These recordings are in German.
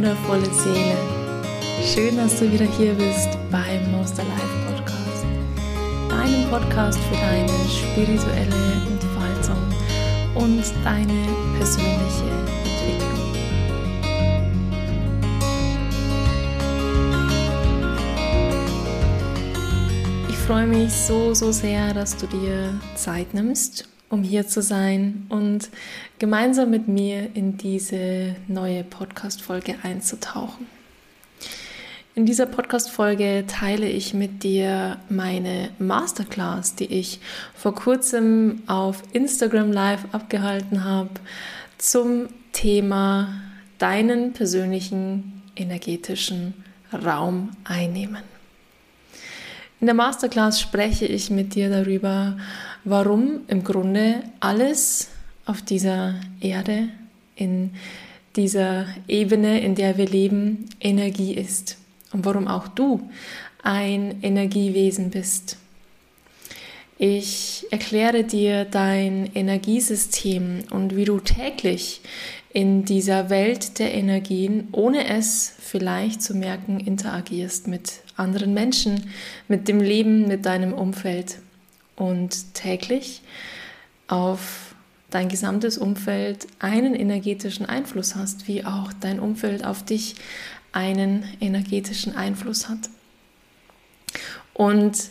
wundervolle Seele. Schön, dass du wieder hier bist beim Monster Life Podcast. Deinem Podcast für deine spirituelle Entfaltung und deine persönliche Entwicklung. Ich freue mich so, so sehr, dass du dir Zeit nimmst um hier zu sein und gemeinsam mit mir in diese neue Podcast-Folge einzutauchen. In dieser Podcast-Folge teile ich mit dir meine Masterclass, die ich vor kurzem auf Instagram Live abgehalten habe, zum Thema deinen persönlichen energetischen Raum einnehmen. In der Masterclass spreche ich mit dir darüber, warum im Grunde alles auf dieser Erde, in dieser Ebene, in der wir leben, Energie ist und warum auch du ein Energiewesen bist. Ich erkläre dir dein Energiesystem und wie du täglich in dieser Welt der Energien, ohne es vielleicht zu merken, interagierst mit anderen Menschen, mit dem Leben, mit deinem Umfeld und täglich auf dein gesamtes Umfeld einen energetischen Einfluss hast, wie auch dein Umfeld auf dich einen energetischen Einfluss hat. Und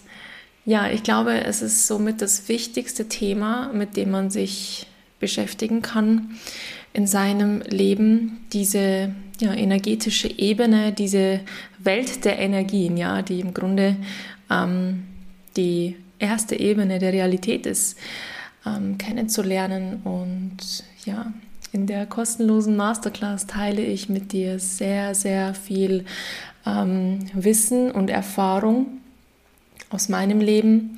ja, ich glaube, es ist somit das wichtigste Thema, mit dem man sich beschäftigen kann, in seinem Leben diese ja, energetische Ebene, diese Welt der Energien, ja, die im Grunde ähm, die erste Ebene der Realität ist, ähm, kennenzulernen. Und ja, in der kostenlosen Masterclass teile ich mit dir sehr, sehr viel ähm, Wissen und Erfahrung aus meinem Leben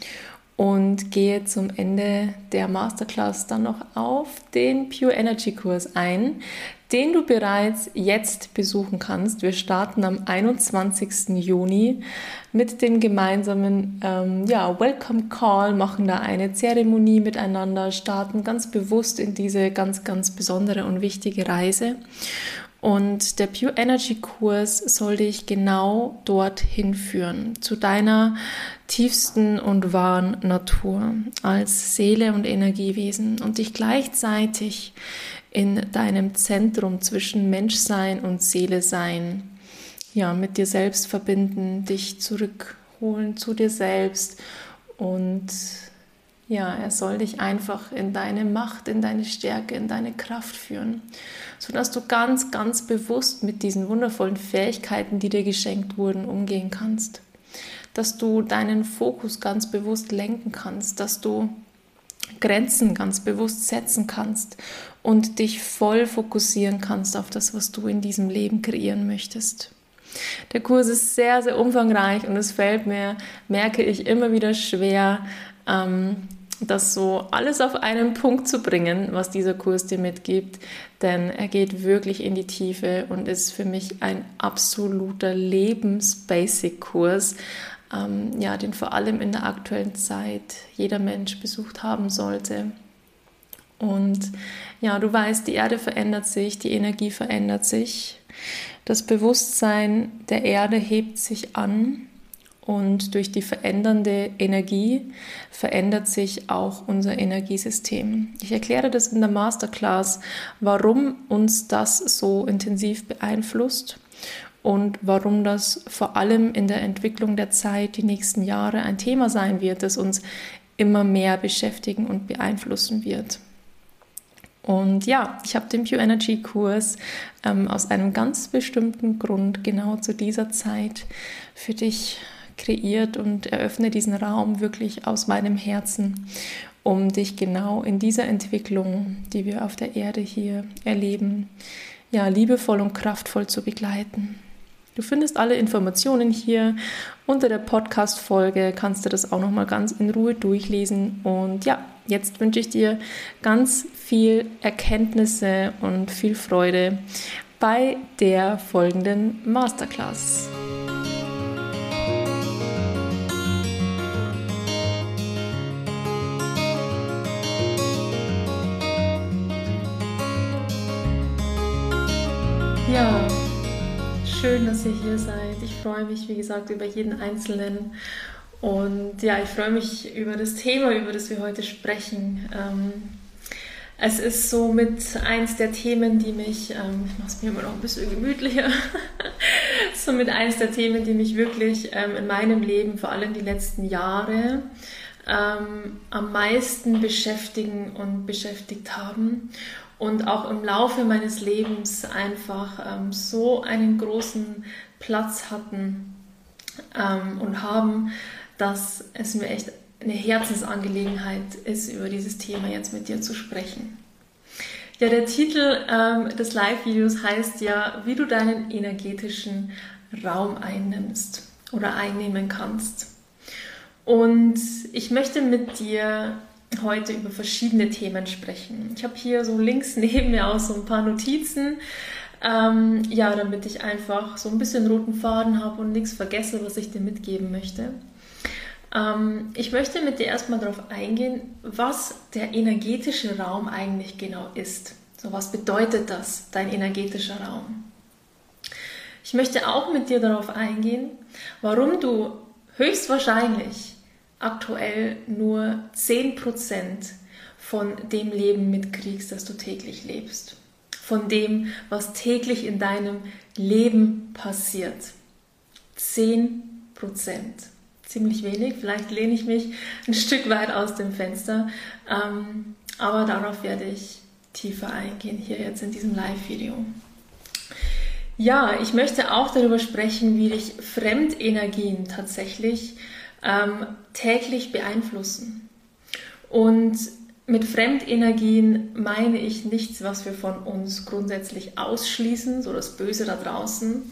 und gehe zum Ende der Masterclass dann noch auf den Pure Energy Kurs ein, den du bereits jetzt besuchen kannst. Wir starten am 21. Juni mit dem gemeinsamen ähm, ja, Welcome Call, machen da eine Zeremonie miteinander, starten ganz bewusst in diese ganz, ganz besondere und wichtige Reise. Und der Pure Energy Kurs soll dich genau dorthin führen, zu deiner tiefsten und wahren Natur als Seele und Energiewesen und dich gleichzeitig in deinem Zentrum zwischen Menschsein und Seele sein, ja, mit dir selbst verbinden, dich zurückholen zu dir selbst und ja, er soll dich einfach in deine Macht, in deine Stärke, in deine Kraft führen, sodass du ganz, ganz bewusst mit diesen wundervollen Fähigkeiten, die dir geschenkt wurden, umgehen kannst. Dass du deinen Fokus ganz bewusst lenken kannst, dass du Grenzen ganz bewusst setzen kannst und dich voll fokussieren kannst auf das, was du in diesem Leben kreieren möchtest. Der Kurs ist sehr, sehr umfangreich und es fällt mir, merke ich, immer wieder schwer, ähm, das so alles auf einen Punkt zu bringen, was dieser Kurs dir mitgibt, denn er geht wirklich in die Tiefe und ist für mich ein absoluter Lebens-Basic-Kurs, ähm, ja, den vor allem in der aktuellen Zeit jeder Mensch besucht haben sollte. Und ja, du weißt, die Erde verändert sich, die Energie verändert sich, das Bewusstsein der Erde hebt sich an und durch die verändernde Energie verändert sich auch unser Energiesystem. Ich erkläre das in der Masterclass, warum uns das so intensiv beeinflusst und warum das vor allem in der Entwicklung der Zeit die nächsten Jahre ein Thema sein wird, das uns immer mehr beschäftigen und beeinflussen wird. Und ja, ich habe den Pure Energy Kurs ähm, aus einem ganz bestimmten Grund genau zu dieser Zeit für dich kreiert und eröffne diesen Raum wirklich aus meinem Herzen, um dich genau in dieser Entwicklung, die wir auf der Erde hier erleben, ja, liebevoll und kraftvoll zu begleiten. Du findest alle Informationen hier unter der Podcast-Folge, kannst du das auch nochmal ganz in Ruhe durchlesen. Und ja, jetzt wünsche ich dir ganz viel Erkenntnisse und viel Freude bei der folgenden Masterclass. Ja, schön, dass ihr hier seid. Ich freue mich, wie gesagt, über jeden Einzelnen. Und ja, ich freue mich über das Thema, über das wir heute sprechen. Ähm, es ist so mit eins der Themen, die mich, ähm, ich mache es mir immer noch ein bisschen gemütlicher, so mit eins der Themen, die mich wirklich ähm, in meinem Leben, vor allem die letzten Jahre, am meisten beschäftigen und beschäftigt haben und auch im Laufe meines Lebens einfach ähm, so einen großen Platz hatten ähm, und haben, dass es mir echt eine Herzensangelegenheit ist, über dieses Thema jetzt mit dir zu sprechen. Ja, der Titel ähm, des Live-Videos heißt ja, wie du deinen energetischen Raum einnimmst oder einnehmen kannst. Und ich möchte mit dir heute über verschiedene Themen sprechen. Ich habe hier so links neben mir auch so ein paar Notizen, ähm, ja, damit ich einfach so ein bisschen roten Faden habe und nichts vergesse, was ich dir mitgeben möchte. Ähm, ich möchte mit dir erstmal darauf eingehen, was der energetische Raum eigentlich genau ist. So, was bedeutet das, dein energetischer Raum? Ich möchte auch mit dir darauf eingehen, warum du höchstwahrscheinlich aktuell nur 10% von dem Leben mitkriegst, das du täglich lebst. Von dem, was täglich in deinem Leben passiert. 10%. Ziemlich wenig. Vielleicht lehne ich mich ein Stück weit aus dem Fenster. Ähm, aber darauf werde ich tiefer eingehen hier jetzt in diesem Live-Video. Ja, ich möchte auch darüber sprechen, wie dich Fremdenergien tatsächlich ähm, täglich beeinflussen. Und mit Fremdenergien meine ich nichts, was wir von uns grundsätzlich ausschließen, so das Böse da draußen,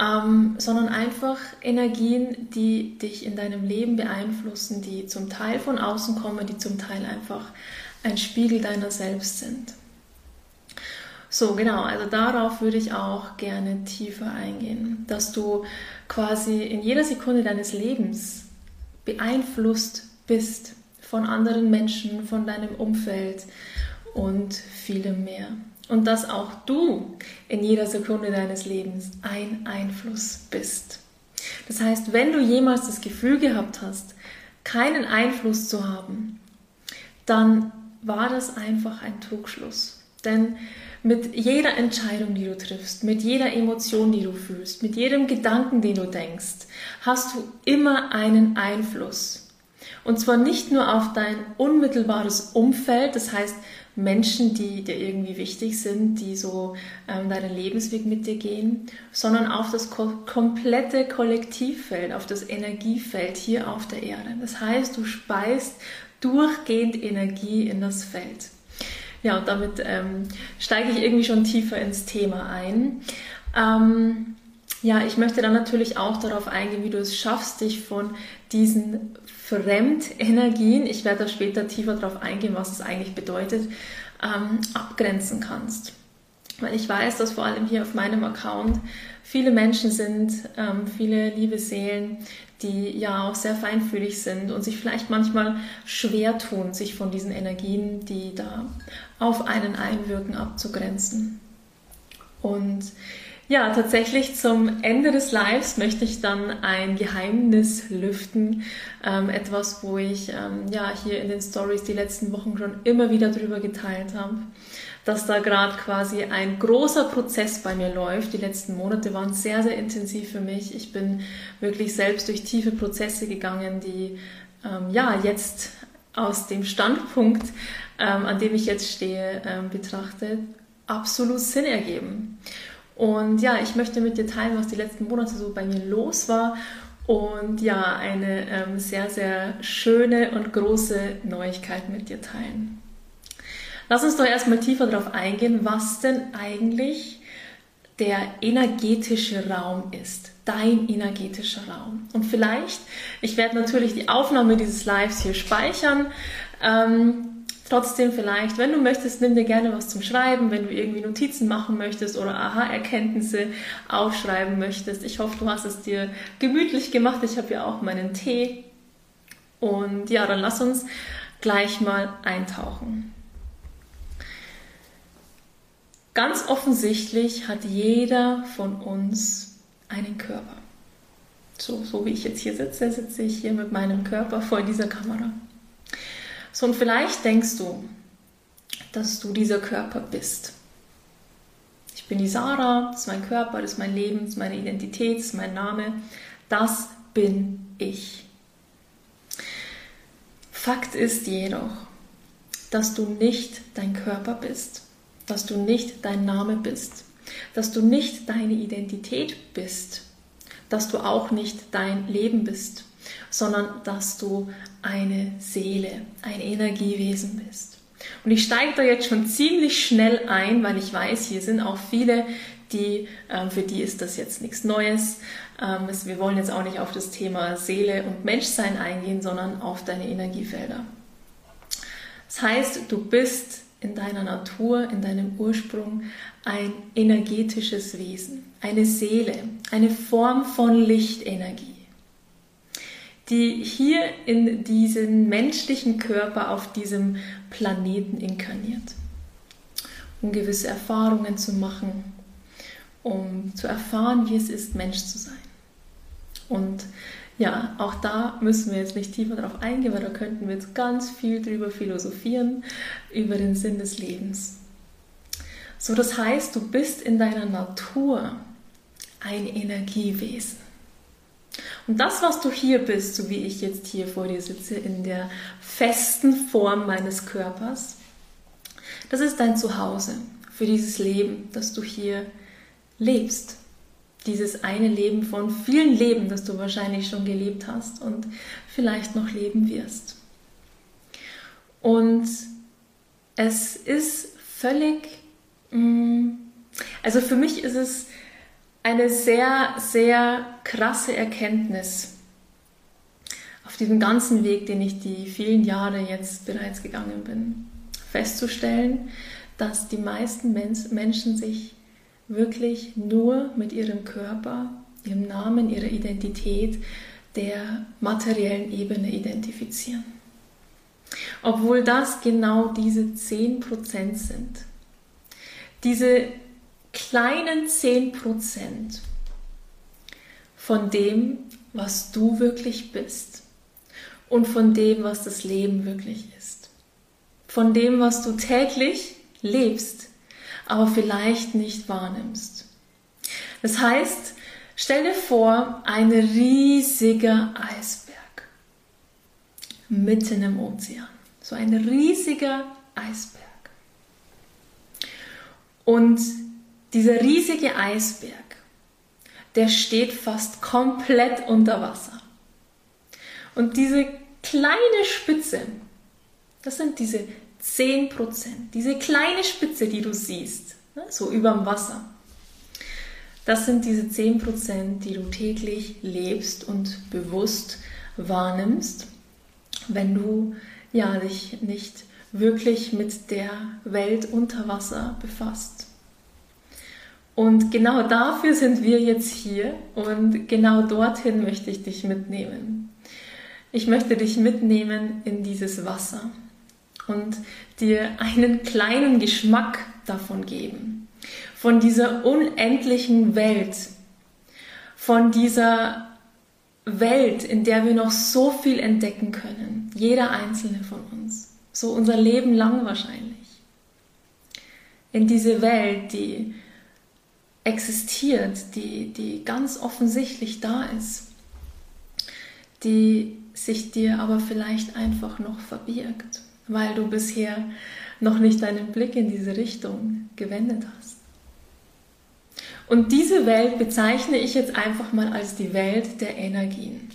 ähm, sondern einfach Energien, die dich in deinem Leben beeinflussen, die zum Teil von außen kommen, die zum Teil einfach ein Spiegel deiner selbst sind. So, genau, also darauf würde ich auch gerne tiefer eingehen, dass du quasi in jeder Sekunde deines Lebens beeinflusst bist von anderen Menschen, von deinem Umfeld und vielem mehr. Und dass auch du in jeder Sekunde deines Lebens ein Einfluss bist. Das heißt, wenn du jemals das Gefühl gehabt hast, keinen Einfluss zu haben, dann war das einfach ein Trugschluss. Denn mit jeder Entscheidung, die du triffst, mit jeder Emotion, die du fühlst, mit jedem Gedanken, den du denkst, hast du immer einen Einfluss. Und zwar nicht nur auf dein unmittelbares Umfeld, das heißt Menschen, die dir irgendwie wichtig sind, die so ähm, deinen Lebensweg mit dir gehen, sondern auf das ko komplette Kollektivfeld, auf das Energiefeld hier auf der Erde. Das heißt, du speist durchgehend Energie in das Feld. Ja, und damit ähm, steige ich irgendwie schon tiefer ins Thema ein. Ähm, ja, ich möchte dann natürlich auch darauf eingehen, wie du es schaffst, dich von diesen Fremdenergien, ich werde da später tiefer darauf eingehen, was es eigentlich bedeutet, ähm, abgrenzen kannst. Weil ich weiß, dass vor allem hier auf meinem Account viele Menschen sind, ähm, viele liebe Seelen, die ja auch sehr feinfühlig sind und sich vielleicht manchmal schwer tun, sich von diesen Energien, die da auf einen einwirken, abzugrenzen. Und ja, tatsächlich zum Ende des Lives möchte ich dann ein Geheimnis lüften. Ähm, etwas, wo ich ähm, ja hier in den Stories die letzten Wochen schon immer wieder drüber geteilt habe dass da gerade quasi ein großer Prozess bei mir läuft. Die letzten Monate waren sehr, sehr intensiv für mich. Ich bin wirklich selbst durch tiefe Prozesse gegangen, die ähm, ja jetzt aus dem Standpunkt, ähm, an dem ich jetzt stehe, ähm, betrachtet, absolut Sinn ergeben. Und ja, ich möchte mit dir teilen, was die letzten Monate so bei mir los war und ja, eine ähm, sehr, sehr schöne und große Neuigkeit mit dir teilen. Lass uns doch erstmal tiefer darauf eingehen, was denn eigentlich der energetische Raum ist. Dein energetischer Raum. Und vielleicht, ich werde natürlich die Aufnahme dieses Lives hier speichern. Ähm, trotzdem vielleicht, wenn du möchtest, nimm dir gerne was zum Schreiben, wenn du irgendwie Notizen machen möchtest oder Aha-Erkenntnisse aufschreiben möchtest. Ich hoffe, du hast es dir gemütlich gemacht. Ich habe ja auch meinen Tee. Und ja, dann lass uns gleich mal eintauchen. Ganz offensichtlich hat jeder von uns einen Körper. So, so wie ich jetzt hier sitze, sitze ich hier mit meinem Körper vor dieser Kamera. So, und vielleicht denkst du, dass du dieser Körper bist. Ich bin die Sarah, das ist mein Körper, das ist mein Leben, das ist meine Identität, das ist mein Name. Das bin ich. Fakt ist jedoch, dass du nicht dein Körper bist, dass du nicht dein Name bist, dass du nicht deine Identität bist, dass du auch nicht dein Leben bist, sondern dass du eine Seele, ein Energiewesen bist. Und ich steige da jetzt schon ziemlich schnell ein, weil ich weiß, hier sind auch viele, die, äh, für die ist das jetzt nichts Neues. Ähm, wir wollen jetzt auch nicht auf das Thema Seele und Menschsein eingehen, sondern auf deine Energiefelder. Das heißt, du bist in deiner Natur, in deinem Ursprung ein energetisches Wesen, eine Seele, eine Form von Lichtenergie, die hier in diesen menschlichen Körper auf diesem Planeten inkarniert, um gewisse Erfahrungen zu machen, um zu erfahren, wie es ist, Mensch zu sein. Und ja, auch da müssen wir jetzt nicht tiefer darauf eingehen, weil da könnten wir jetzt ganz viel drüber philosophieren, über den Sinn des Lebens. So, das heißt, du bist in deiner Natur ein Energiewesen. Und das, was du hier bist, so wie ich jetzt hier vor dir sitze, in der festen Form meines Körpers, das ist dein Zuhause für dieses Leben, das du hier lebst dieses eine Leben von vielen Leben, das du wahrscheinlich schon gelebt hast und vielleicht noch leben wirst. Und es ist völlig, mm, also für mich ist es eine sehr, sehr krasse Erkenntnis auf diesem ganzen Weg, den ich die vielen Jahre jetzt bereits gegangen bin, festzustellen, dass die meisten Menschen sich wirklich nur mit ihrem Körper, ihrem Namen, ihrer Identität der materiellen Ebene identifizieren. Obwohl das genau diese 10% sind. Diese kleinen 10% von dem, was du wirklich bist und von dem, was das Leben wirklich ist. Von dem, was du täglich lebst aber vielleicht nicht wahrnimmst. Das heißt, stell dir vor, ein riesiger Eisberg mitten im Ozean. So ein riesiger Eisberg. Und dieser riesige Eisberg, der steht fast komplett unter Wasser. Und diese kleine Spitze, das sind diese 10% Diese kleine Spitze, die du siehst, ne, so überm Wasser. Das sind diese 10% die du täglich lebst und bewusst wahrnimmst, wenn du ja, dich nicht wirklich mit der Welt unter Wasser befasst. Und genau dafür sind wir jetzt hier und genau dorthin möchte ich dich mitnehmen. Ich möchte dich mitnehmen in dieses Wasser und dir einen kleinen Geschmack davon geben. Von dieser unendlichen Welt, von dieser Welt, in der wir noch so viel entdecken können. Jeder einzelne von uns. So unser Leben lang wahrscheinlich. In diese Welt, die existiert, die, die ganz offensichtlich da ist, die sich dir aber vielleicht einfach noch verbirgt weil du bisher noch nicht deinen Blick in diese Richtung gewendet hast. Und diese Welt bezeichne ich jetzt einfach mal als die Welt der Energien.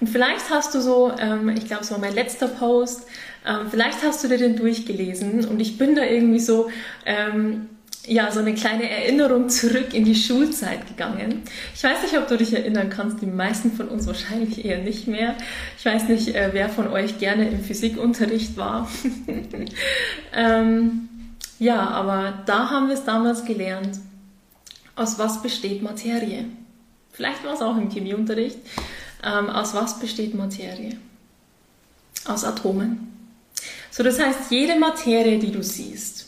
Und vielleicht hast du so, ähm, ich glaube, es war mein letzter Post, ähm, vielleicht hast du dir den durchgelesen und ich bin da irgendwie so ähm, ja, so eine kleine Erinnerung zurück in die Schulzeit gegangen. Ich weiß nicht, ob du dich erinnern kannst, die meisten von uns wahrscheinlich eher nicht mehr. Ich weiß nicht, äh, wer von euch gerne im Physikunterricht war. ähm, ja, aber da haben wir es damals gelernt. Aus was besteht Materie? Vielleicht war es auch im Chemieunterricht. Ähm, aus was besteht Materie? Aus Atomen. So, das heißt, jede Materie, die du siehst,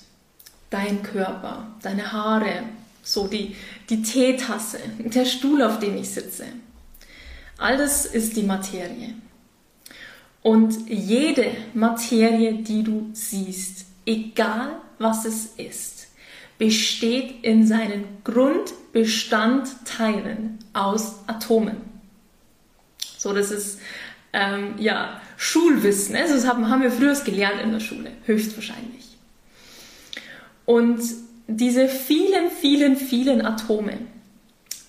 dein Körper, deine Haare, so die, die Teetasse, der Stuhl, auf dem ich sitze. All das ist die Materie. Und jede Materie, die du siehst, egal was es ist, besteht in seinen Grundbestandteilen aus Atomen. So, das ist ähm, ja Schulwissen. Ne? Das haben, haben wir früher gelernt in der Schule, höchstwahrscheinlich. Und diese vielen, vielen, vielen Atome,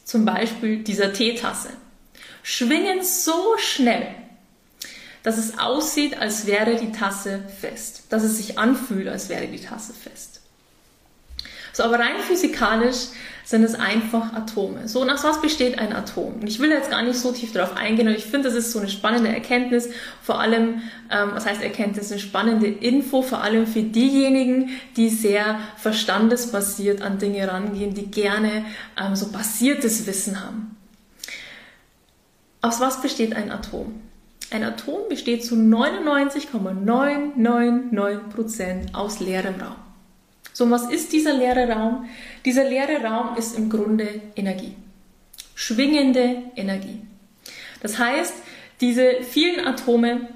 zum Beispiel dieser Teetasse, schwingen so schnell, dass es aussieht, als wäre die Tasse fest, dass es sich anfühlt, als wäre die Tasse fest. So, aber rein physikalisch sind es einfach Atome. So, nach was besteht ein Atom? Und ich will jetzt gar nicht so tief darauf eingehen, aber ich finde, das ist so eine spannende Erkenntnis, vor allem, ähm, was heißt Erkenntnis, eine spannende Info, vor allem für diejenigen, die sehr verstandesbasiert an Dinge rangehen, die gerne ähm, so basiertes Wissen haben. Aus was besteht ein Atom? Ein Atom besteht zu 99,999% aus leerem Raum. So, was ist dieser leere Raum? Dieser leere Raum ist im Grunde Energie. Schwingende Energie. Das heißt, diese vielen Atome,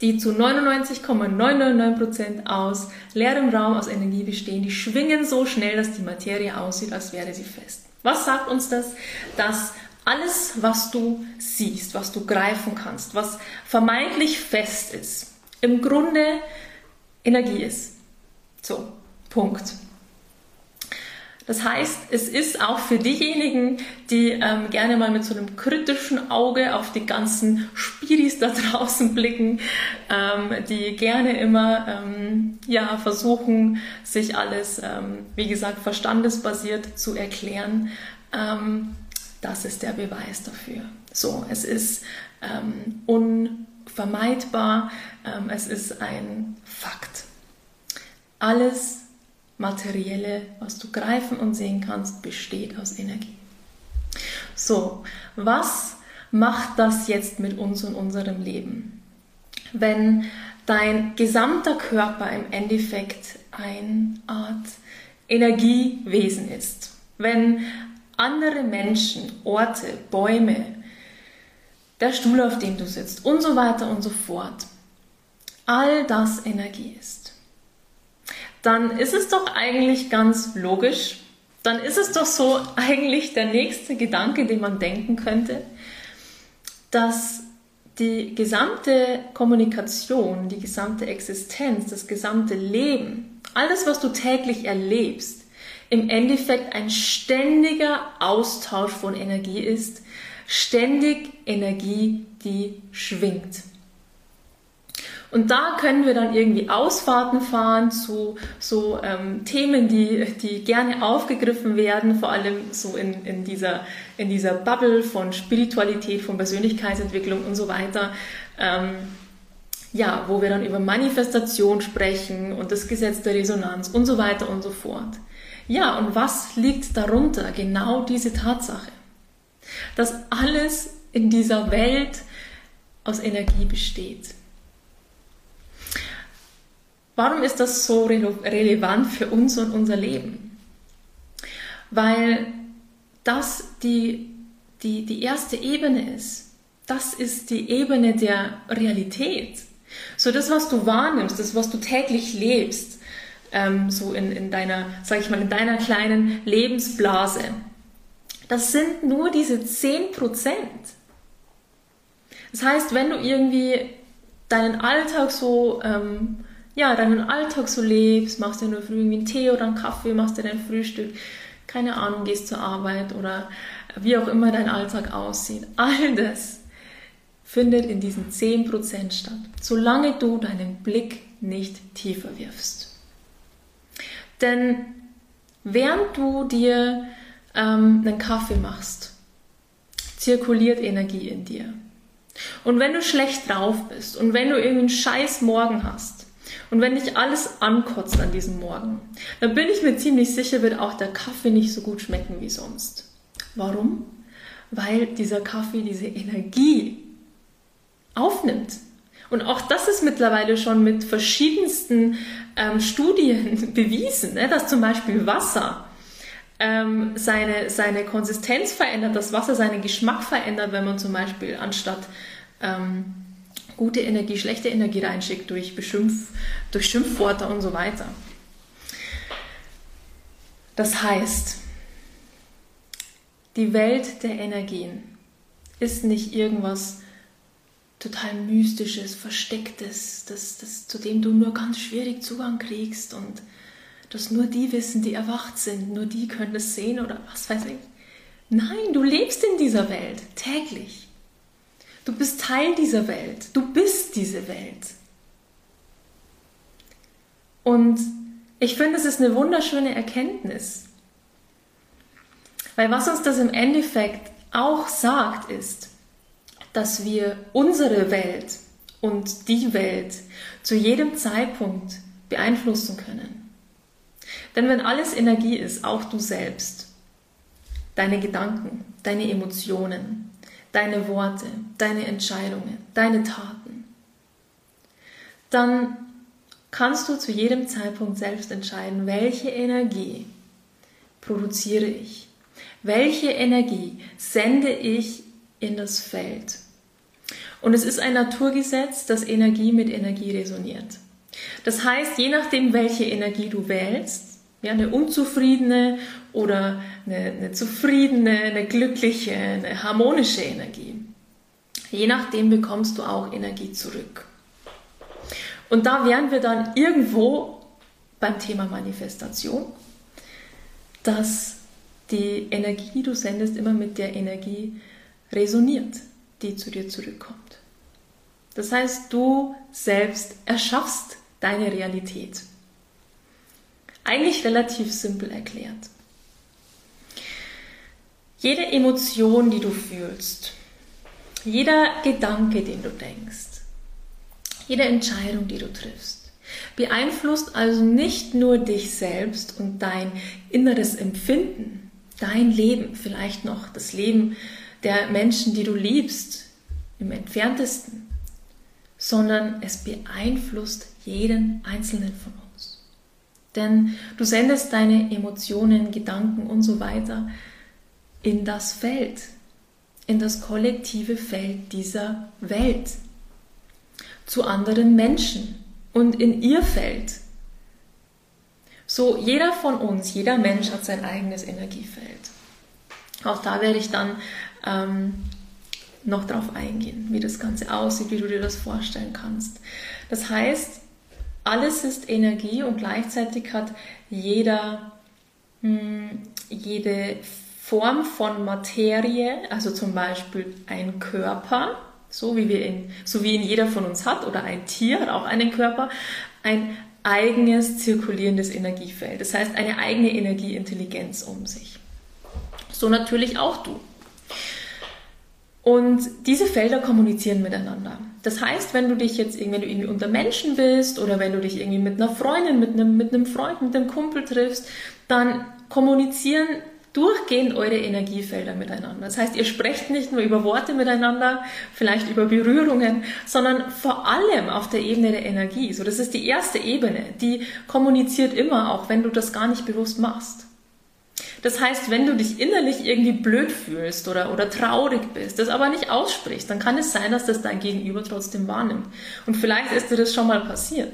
die zu 99,999% aus leerem Raum, aus Energie bestehen, die schwingen so schnell, dass die Materie aussieht, als wäre sie fest. Was sagt uns das? Dass alles, was du siehst, was du greifen kannst, was vermeintlich fest ist, im Grunde Energie ist. So, Punkt. Das heißt, es ist auch für diejenigen, die ähm, gerne mal mit so einem kritischen Auge auf die ganzen Spiris da draußen blicken, ähm, die gerne immer ähm, ja, versuchen, sich alles, ähm, wie gesagt, verstandesbasiert zu erklären. Ähm, das ist der Beweis dafür. So, es ist ähm, unvermeidbar, es ist ein Fakt. Alles Materielle, was du greifen und sehen kannst, besteht aus Energie. So, was macht das jetzt mit uns und unserem Leben? Wenn dein gesamter Körper im Endeffekt eine Art Energiewesen ist, wenn andere Menschen, Orte, Bäume, der Stuhl, auf dem du sitzt und so weiter und so fort, all das Energie ist dann ist es doch eigentlich ganz logisch, dann ist es doch so eigentlich der nächste Gedanke, den man denken könnte, dass die gesamte Kommunikation, die gesamte Existenz, das gesamte Leben, alles, was du täglich erlebst, im Endeffekt ein ständiger Austausch von Energie ist, ständig Energie, die schwingt. Und da können wir dann irgendwie Ausfahrten fahren zu so ähm, Themen, die, die gerne aufgegriffen werden, vor allem so in, in, dieser, in dieser Bubble von Spiritualität, von Persönlichkeitsentwicklung und so weiter. Ähm, ja, wo wir dann über Manifestation sprechen und das Gesetz der Resonanz und so weiter und so fort. Ja, und was liegt darunter? Genau diese Tatsache, dass alles in dieser Welt aus Energie besteht. Warum ist das so relevant für uns und unser Leben? Weil das die, die, die erste Ebene ist. Das ist die Ebene der Realität. So das, was du wahrnimmst, das, was du täglich lebst, ähm, so in, in deiner, sag ich mal, in deiner kleinen Lebensblase, das sind nur diese 10 Prozent. Das heißt, wenn du irgendwie deinen Alltag so ähm, ja, deinen Alltag so lebst, machst dir nur früh irgendwie einen Tee oder einen Kaffee, machst dir dein Frühstück, keine Ahnung, gehst zur Arbeit oder wie auch immer dein Alltag aussieht. All das findet in diesen 10% statt, solange du deinen Blick nicht tiefer wirfst. Denn während du dir ähm, einen Kaffee machst, zirkuliert Energie in dir. Und wenn du schlecht drauf bist und wenn du irgendwie einen scheiß Morgen hast, und wenn dich alles ankotzt an diesem Morgen, dann bin ich mir ziemlich sicher, wird auch der Kaffee nicht so gut schmecken wie sonst. Warum? Weil dieser Kaffee diese Energie aufnimmt. Und auch das ist mittlerweile schon mit verschiedensten ähm, Studien bewiesen, ne? dass zum Beispiel Wasser ähm, seine, seine Konsistenz verändert, das Wasser seinen Geschmack verändert, wenn man zum Beispiel anstatt ähm, gute Energie, schlechte Energie reinschickt durch, Beschimpf, durch Schimpfworte und so weiter. Das heißt, die Welt der Energien ist nicht irgendwas total Mystisches, Verstecktes, das, das, zu dem du nur ganz schwierig Zugang kriegst und das nur die wissen, die erwacht sind, nur die können es sehen oder was weiß ich. Nein, du lebst in dieser Welt täglich. Du bist Teil dieser Welt. Du bist diese Welt. Und ich finde, es ist eine wunderschöne Erkenntnis. Weil was uns das im Endeffekt auch sagt, ist, dass wir unsere Welt und die Welt zu jedem Zeitpunkt beeinflussen können. Denn wenn alles Energie ist, auch du selbst, deine Gedanken, deine Emotionen, deine Worte, deine Entscheidungen, deine Taten, dann kannst du zu jedem Zeitpunkt selbst entscheiden, welche Energie produziere ich, welche Energie sende ich in das Feld. Und es ist ein Naturgesetz, dass Energie mit Energie resoniert. Das heißt, je nachdem, welche Energie du wählst, ja, eine unzufriedene oder eine, eine zufriedene, eine glückliche, eine harmonische Energie, je nachdem bekommst du auch Energie zurück. Und da wären wir dann irgendwo beim Thema Manifestation, dass die Energie, die du sendest, immer mit der Energie resoniert, die zu dir zurückkommt. Das heißt, du selbst erschaffst deine Realität. Eigentlich relativ simpel erklärt. Jede Emotion, die du fühlst, jeder Gedanke, den du denkst, jede Entscheidung, die du triffst, beeinflusst also nicht nur dich selbst und dein inneres Empfinden, dein Leben, vielleicht noch das Leben der Menschen, die du liebst, im entferntesten, sondern es beeinflusst jeden einzelnen von uns. Denn du sendest deine Emotionen, Gedanken und so weiter in das Feld, in das kollektive Feld dieser Welt, zu anderen Menschen und in ihr Feld. So, jeder von uns, jeder Mensch hat sein eigenes Energiefeld. Auch da werde ich dann ähm, noch drauf eingehen, wie das Ganze aussieht, wie du dir das vorstellen kannst. Das heißt, alles ist Energie und gleichzeitig hat jeder, hm, jede Form von Materie, also zum Beispiel ein Körper, so wie, wir in, so wie ihn jeder von uns hat, oder ein Tier hat auch einen Körper, ein eigenes zirkulierendes Energiefeld. Das heißt, eine eigene Energieintelligenz um sich. So natürlich auch du. Und diese Felder kommunizieren miteinander. Das heißt, wenn du dich jetzt irgendwie, irgendwie unter Menschen bist oder wenn du dich irgendwie mit einer Freundin, mit einem, mit einem Freund, mit einem Kumpel triffst, dann kommunizieren durchgehend eure Energiefelder miteinander. Das heißt, ihr sprecht nicht nur über Worte miteinander, vielleicht über Berührungen, sondern vor allem auf der Ebene der Energie. So, das ist die erste Ebene, die kommuniziert immer, auch wenn du das gar nicht bewusst machst. Das heißt, wenn du dich innerlich irgendwie blöd fühlst oder, oder traurig bist, das aber nicht aussprichst, dann kann es sein, dass das dein Gegenüber trotzdem wahrnimmt. Und vielleicht ist dir das schon mal passiert.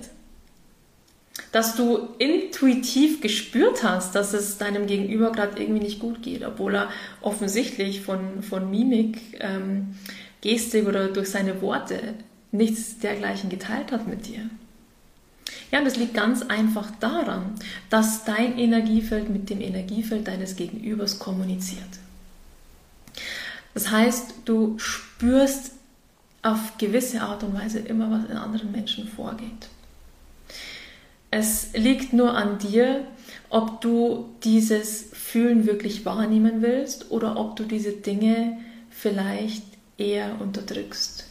Dass du intuitiv gespürt hast, dass es deinem Gegenüber gerade irgendwie nicht gut geht, obwohl er offensichtlich von, von Mimik, ähm, Gestik oder durch seine Worte nichts dergleichen geteilt hat mit dir. Ja, und das liegt ganz einfach daran, dass dein Energiefeld mit dem Energiefeld deines Gegenübers kommuniziert. Das heißt, du spürst auf gewisse Art und Weise immer, was in anderen Menschen vorgeht. Es liegt nur an dir, ob du dieses Fühlen wirklich wahrnehmen willst oder ob du diese Dinge vielleicht eher unterdrückst.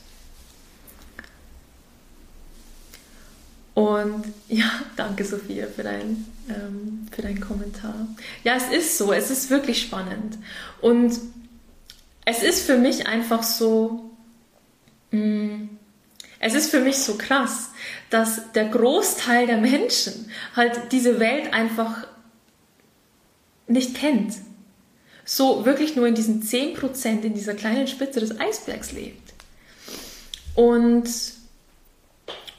Und ja, danke Sophia für, dein, ähm, für deinen Kommentar. Ja, es ist so, es ist wirklich spannend. Und es ist für mich einfach so, mh, mm, es ist für mich so krass, dass der Großteil der Menschen halt diese Welt einfach nicht kennt. So wirklich nur in diesen 10%, in dieser kleinen Spitze des Eisbergs lebt. Und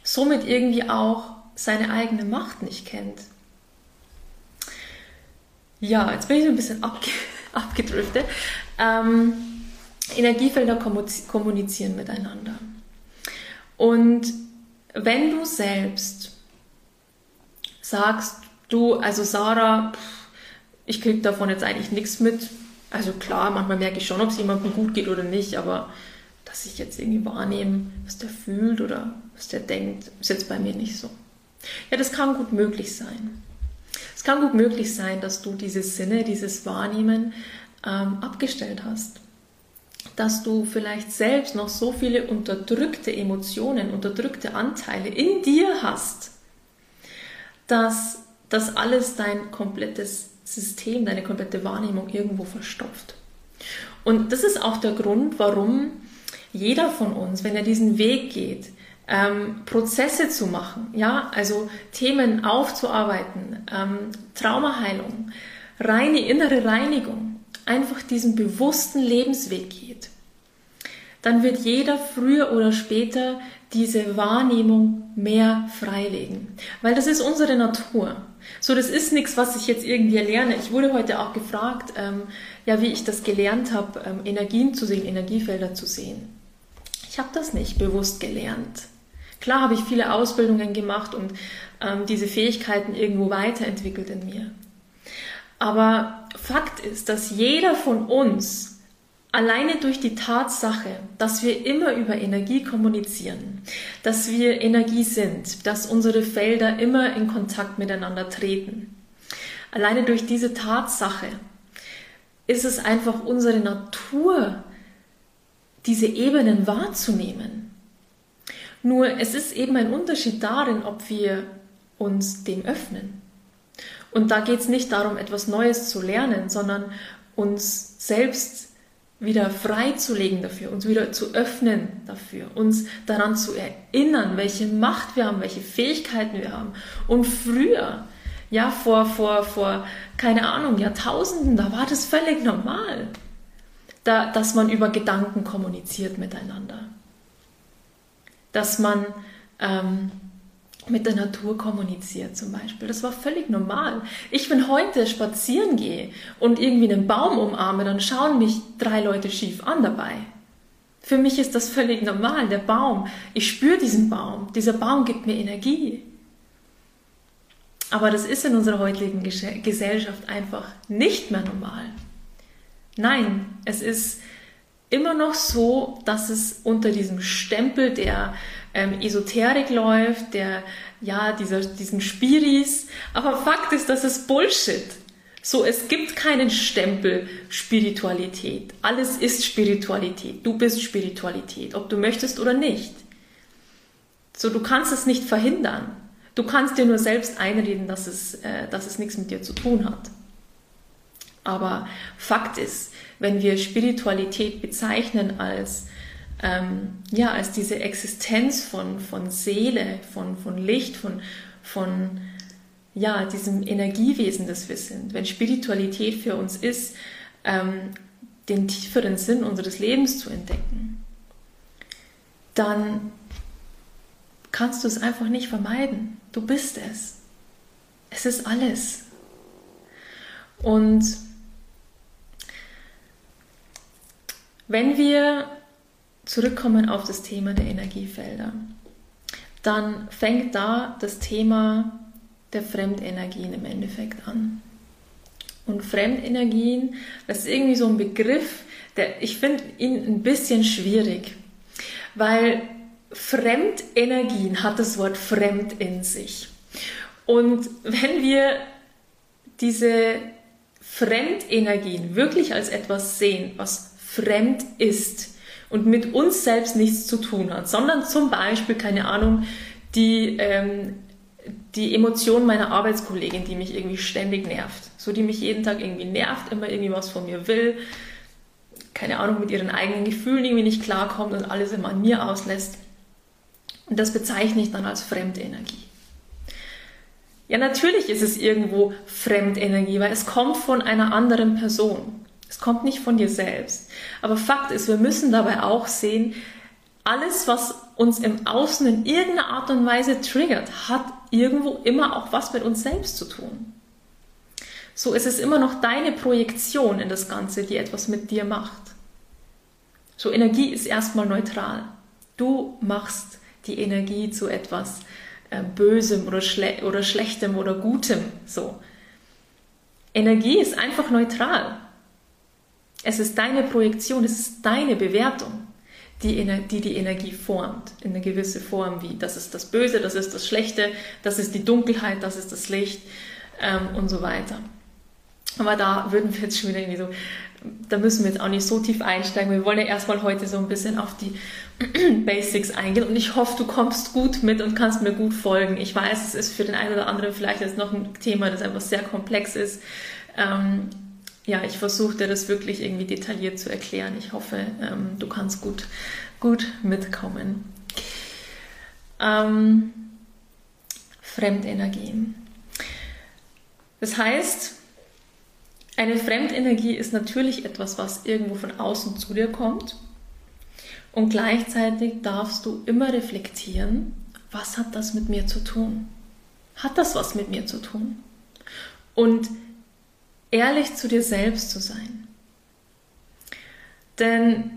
somit irgendwie auch seine eigene Macht nicht kennt. Ja, jetzt bin ich ein bisschen abge abgedriftet. Ähm, Energiefelder kommunizieren miteinander. Und wenn du selbst sagst, du, also Sarah, ich kriege davon jetzt eigentlich nichts mit. Also klar, manchmal merke ich schon, ob es jemandem gut geht oder nicht, aber dass ich jetzt irgendwie wahrnehme, was der fühlt oder was der denkt, ist jetzt bei mir nicht so. Ja, das kann gut möglich sein. Es kann gut möglich sein, dass du diese Sinne, dieses Wahrnehmen ähm, abgestellt hast. Dass du vielleicht selbst noch so viele unterdrückte Emotionen, unterdrückte Anteile in dir hast, dass das alles dein komplettes System, deine komplette Wahrnehmung irgendwo verstopft. Und das ist auch der Grund, warum jeder von uns, wenn er diesen Weg geht, ähm, Prozesse zu machen, ja, also Themen aufzuarbeiten, ähm, Traumaheilung, reine innere Reinigung, einfach diesen bewussten Lebensweg geht, dann wird jeder früher oder später diese Wahrnehmung mehr freilegen. Weil das ist unsere Natur. So, das ist nichts, was ich jetzt irgendwie lerne. Ich wurde heute auch gefragt, ähm, ja, wie ich das gelernt habe, ähm, Energien zu sehen, Energiefelder zu sehen. Ich habe das nicht bewusst gelernt. Klar habe ich viele Ausbildungen gemacht und ähm, diese Fähigkeiten irgendwo weiterentwickelt in mir. Aber Fakt ist, dass jeder von uns alleine durch die Tatsache, dass wir immer über Energie kommunizieren, dass wir Energie sind, dass unsere Felder immer in Kontakt miteinander treten, alleine durch diese Tatsache ist es einfach unsere Natur, diese Ebenen wahrzunehmen. Nur es ist eben ein Unterschied darin, ob wir uns dem öffnen. Und da geht es nicht darum, etwas Neues zu lernen, sondern uns selbst wieder freizulegen dafür, uns wieder zu öffnen dafür, uns daran zu erinnern, welche Macht wir haben, welche Fähigkeiten wir haben. Und früher, ja, vor, vor, vor, keine Ahnung, Jahrtausenden, da war das völlig normal, da, dass man über Gedanken kommuniziert miteinander dass man ähm, mit der Natur kommuniziert zum Beispiel. Das war völlig normal. Ich, wenn heute spazieren gehe und irgendwie einen Baum umarme, dann schauen mich drei Leute schief an dabei. Für mich ist das völlig normal. Der Baum, ich spüre diesen Baum. Dieser Baum gibt mir Energie. Aber das ist in unserer heutigen Gesellschaft einfach nicht mehr normal. Nein, es ist immer noch so, dass es unter diesem Stempel der ähm, Esoterik läuft, der, ja, dieser, diesen Spiris. Aber Fakt ist, das ist Bullshit. So, es gibt keinen Stempel Spiritualität. Alles ist Spiritualität. Du bist Spiritualität, ob du möchtest oder nicht. So, du kannst es nicht verhindern. Du kannst dir nur selbst einreden, dass es, äh, dass es nichts mit dir zu tun hat. Aber Fakt ist, wenn wir Spiritualität bezeichnen als, ähm, ja, als diese Existenz von, von Seele, von, von Licht, von, von ja, diesem Energiewesen, das wir sind, wenn Spiritualität für uns ist, ähm, den tieferen Sinn unseres Lebens zu entdecken, dann kannst du es einfach nicht vermeiden. Du bist es. Es ist alles. Und Wenn wir zurückkommen auf das Thema der Energiefelder, dann fängt da das Thema der Fremdenergien im Endeffekt an. Und Fremdenergien, das ist irgendwie so ein Begriff, der ich finde ihn ein bisschen schwierig, weil Fremdenergien hat das Wort fremd in sich. Und wenn wir diese Fremdenergien wirklich als etwas sehen, was fremd ist und mit uns selbst nichts zu tun hat, sondern zum Beispiel, keine Ahnung, die, ähm, die Emotion meiner Arbeitskollegin, die mich irgendwie ständig nervt. So, die mich jeden Tag irgendwie nervt, immer irgendwie was von mir will, keine Ahnung, mit ihren eigenen Gefühlen irgendwie nicht klarkommt und alles immer an mir auslässt. Und das bezeichne ich dann als Fremdenergie. Ja, natürlich ist es irgendwo Fremdenergie, weil es kommt von einer anderen Person. Es kommt nicht von dir selbst. Aber Fakt ist, wir müssen dabei auch sehen, alles, was uns im Außen in irgendeiner Art und Weise triggert, hat irgendwo immer auch was mit uns selbst zu tun. So ist es immer noch deine Projektion in das Ganze, die etwas mit dir macht. So Energie ist erstmal neutral. Du machst die Energie zu etwas äh, Bösem oder, Schle oder Schlechtem oder Gutem. So. Energie ist einfach neutral. Es ist deine Projektion, es ist deine Bewertung, die, die die Energie formt, in eine gewisse Form, wie das ist das Böse, das ist das Schlechte, das ist die Dunkelheit, das ist das Licht ähm, und so weiter. Aber da würden wir jetzt schon wieder irgendwie so, da müssen wir jetzt auch nicht so tief einsteigen. Wir wollen ja erstmal heute so ein bisschen auf die Basics eingehen und ich hoffe, du kommst gut mit und kannst mir gut folgen. Ich weiß, es ist für den einen oder anderen vielleicht jetzt noch ein Thema, das einfach sehr komplex ist. Ähm, ja, ich versuche dir das wirklich irgendwie detailliert zu erklären. Ich hoffe, ähm, du kannst gut, gut mitkommen. Ähm, Fremdenergien. Das heißt, eine Fremdenergie ist natürlich etwas, was irgendwo von außen zu dir kommt. Und gleichzeitig darfst du immer reflektieren, was hat das mit mir zu tun? Hat das was mit mir zu tun? Und ehrlich zu dir selbst zu sein. Denn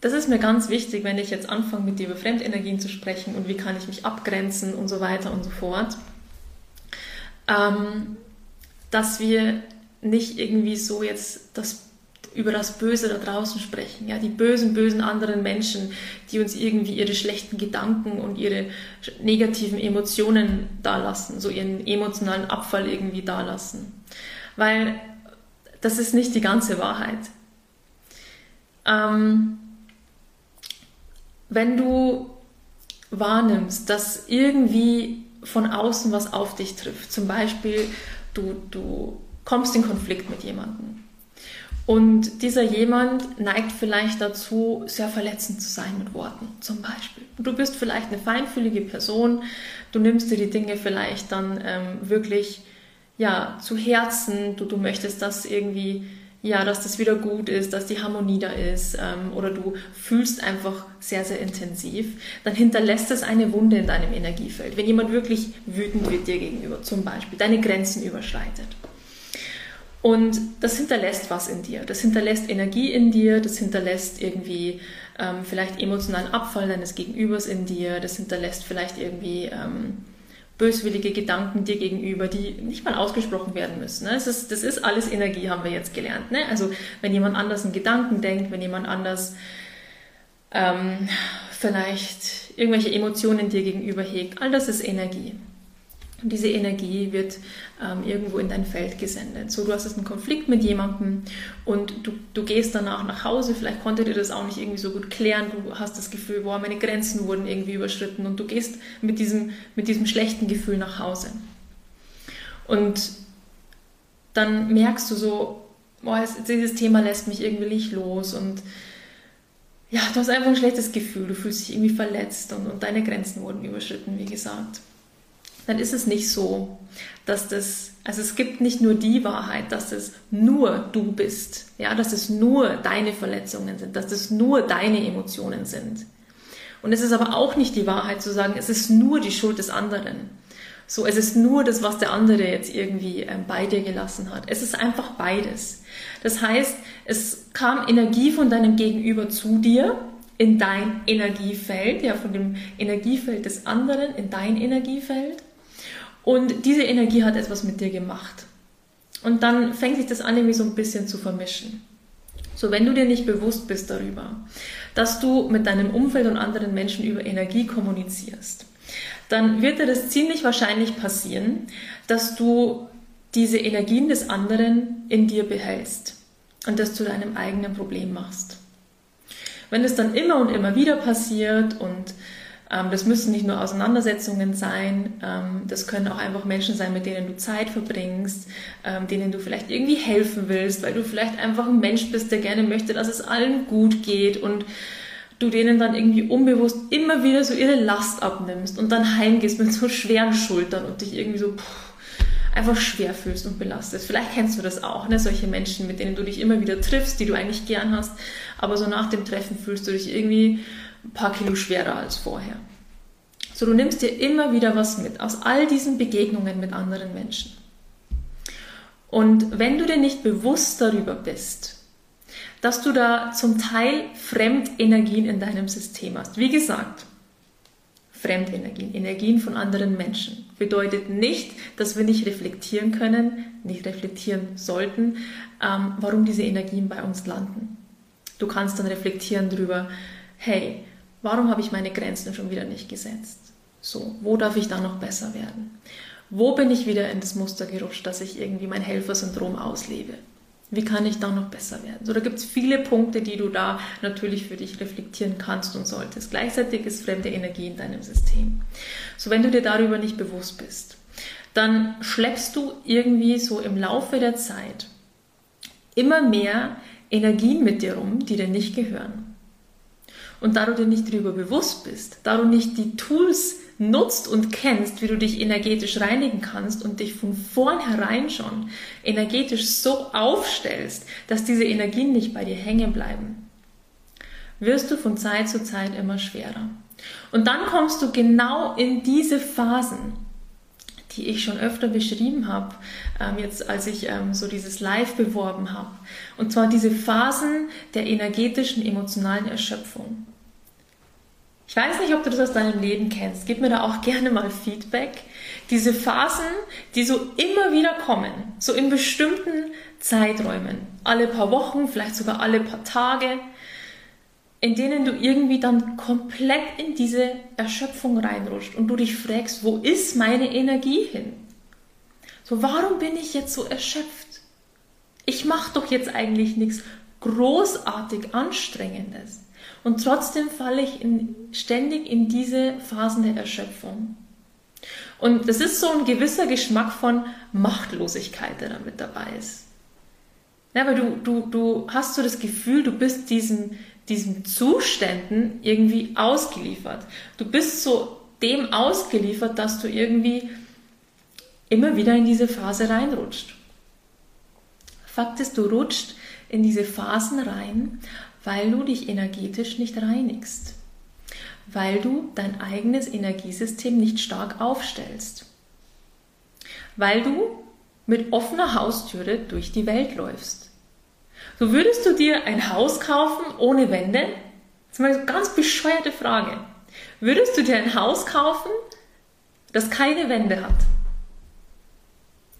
das ist mir ganz wichtig, wenn ich jetzt anfange, mit dir über Fremdenergien zu sprechen und wie kann ich mich abgrenzen und so weiter und so fort, ähm, dass wir nicht irgendwie so jetzt das über das Böse da draußen sprechen, ja, die bösen, bösen anderen Menschen, die uns irgendwie ihre schlechten Gedanken und ihre negativen Emotionen dalassen, so ihren emotionalen Abfall irgendwie dalassen. Weil das ist nicht die ganze Wahrheit. Ähm, wenn du wahrnimmst, dass irgendwie von außen was auf dich trifft, zum Beispiel du, du kommst in Konflikt mit jemandem. Und dieser jemand neigt vielleicht dazu, sehr verletzend zu sein mit Worten, zum Beispiel. Du bist vielleicht eine feinfühlige Person, du nimmst dir die Dinge vielleicht dann ähm, wirklich ja, zu Herzen, du, du möchtest, dass irgendwie, ja, dass das wieder gut ist, dass die Harmonie da ist, ähm, oder du fühlst einfach sehr, sehr intensiv, dann hinterlässt es eine Wunde in deinem Energiefeld. Wenn jemand wirklich wütend wird dir gegenüber, zum Beispiel, deine Grenzen überschreitet. Und das hinterlässt was in dir. Das hinterlässt Energie in dir, das hinterlässt irgendwie ähm, vielleicht emotionalen Abfall deines Gegenübers in dir, das hinterlässt vielleicht irgendwie ähm, böswillige Gedanken dir gegenüber, die nicht mal ausgesprochen werden müssen. Ne? Das, ist, das ist alles Energie, haben wir jetzt gelernt. Ne? Also wenn jemand anders einen Gedanken denkt, wenn jemand anders ähm, vielleicht irgendwelche Emotionen dir gegenüber hegt, all das ist Energie. Und diese Energie wird ähm, irgendwo in dein Feld gesendet. So, du hast jetzt einen Konflikt mit jemandem und du, du gehst danach nach Hause, vielleicht konntet ihr das auch nicht irgendwie so gut klären, du hast das Gefühl, boah, meine Grenzen wurden irgendwie überschritten und du gehst mit diesem, mit diesem schlechten Gefühl nach Hause. Und dann merkst du so, boah, dieses Thema lässt mich irgendwie nicht los und ja, du hast einfach ein schlechtes Gefühl, du fühlst dich irgendwie verletzt und, und deine Grenzen wurden überschritten, wie gesagt dann ist es nicht so, dass das, also es gibt nicht nur die Wahrheit, dass es nur du bist, ja, dass es nur deine Verletzungen sind, dass es nur deine Emotionen sind. Und es ist aber auch nicht die Wahrheit zu sagen, es ist nur die Schuld des anderen. So, es ist nur das, was der andere jetzt irgendwie ähm, bei dir gelassen hat. Es ist einfach beides. Das heißt, es kam Energie von deinem Gegenüber zu dir in dein Energiefeld, ja, von dem Energiefeld des anderen in dein Energiefeld. Und diese Energie hat etwas mit dir gemacht. Und dann fängt sich das an, irgendwie so ein bisschen zu vermischen. So, wenn du dir nicht bewusst bist darüber, dass du mit deinem Umfeld und anderen Menschen über Energie kommunizierst, dann wird dir das ziemlich wahrscheinlich passieren, dass du diese Energien des anderen in dir behältst und das zu deinem eigenen Problem machst. Wenn es dann immer und immer wieder passiert und das müssen nicht nur Auseinandersetzungen sein, ähm, das können auch einfach Menschen sein, mit denen du Zeit verbringst, ähm, denen du vielleicht irgendwie helfen willst, weil du vielleicht einfach ein Mensch bist, der gerne möchte, dass es allen gut geht und du denen dann irgendwie unbewusst immer wieder so ihre Last abnimmst und dann heimgehst mit so schweren Schultern und dich irgendwie so pff, einfach schwer fühlst und belastest. Vielleicht kennst du das auch, ne? solche Menschen, mit denen du dich immer wieder triffst, die du eigentlich gern hast, aber so nach dem Treffen fühlst du dich irgendwie ein paar Kilo schwerer als vorher. So, du nimmst dir immer wieder was mit aus all diesen Begegnungen mit anderen Menschen. Und wenn du dir nicht bewusst darüber bist, dass du da zum Teil Fremdenergien in deinem System hast. Wie gesagt, Fremdenergien, Energien von anderen Menschen. Bedeutet nicht, dass wir nicht reflektieren können, nicht reflektieren sollten, ähm, warum diese Energien bei uns landen. Du kannst dann reflektieren darüber, hey, warum habe ich meine Grenzen schon wieder nicht gesetzt? So, wo darf ich da noch besser werden? Wo bin ich wieder in das Muster gerutscht, dass ich irgendwie mein Helfersyndrom auslebe? Wie kann ich da noch besser werden? So, da gibt es viele Punkte, die du da natürlich für dich reflektieren kannst und solltest. Gleichzeitig ist fremde Energie in deinem System. So, wenn du dir darüber nicht bewusst bist, dann schleppst du irgendwie so im Laufe der Zeit immer mehr Energien mit dir rum, die dir nicht gehören. Und da du dir nicht darüber bewusst bist, da du nicht die Tools nutzt und kennst, wie du dich energetisch reinigen kannst und dich von vornherein schon energetisch so aufstellst, dass diese Energien nicht bei dir hängen bleiben, wirst du von Zeit zu Zeit immer schwerer. Und dann kommst du genau in diese Phasen, die ich schon öfter beschrieben habe, ähm, jetzt als ich ähm, so dieses Live beworben habe. Und zwar diese Phasen der energetischen, emotionalen Erschöpfung. Ich weiß nicht, ob du das aus deinem Leben kennst. Gib mir da auch gerne mal Feedback. Diese Phasen, die so immer wieder kommen, so in bestimmten Zeiträumen, alle paar Wochen, vielleicht sogar alle paar Tage, in denen du irgendwie dann komplett in diese Erschöpfung reinrutscht und du dich fragst, wo ist meine Energie hin? So, warum bin ich jetzt so erschöpft? Ich mache doch jetzt eigentlich nichts großartig Anstrengendes. Und trotzdem falle ich in, ständig in diese Phasen der Erschöpfung. Und das ist so ein gewisser Geschmack von Machtlosigkeit, der da mit dabei ist. Ja, weil du, du, du hast so das Gefühl, du bist diesen, diesen Zuständen irgendwie ausgeliefert. Du bist so dem ausgeliefert, dass du irgendwie immer wieder in diese Phase reinrutscht. Fakt ist, du rutscht in diese Phasen rein, weil du dich energetisch nicht reinigst, weil du dein eigenes Energiesystem nicht stark aufstellst, weil du mit offener Haustüre durch die Welt läufst. So würdest du dir ein Haus kaufen ohne Wände? Das ist mal eine ganz bescheuerte Frage. Würdest du dir ein Haus kaufen, das keine Wände hat?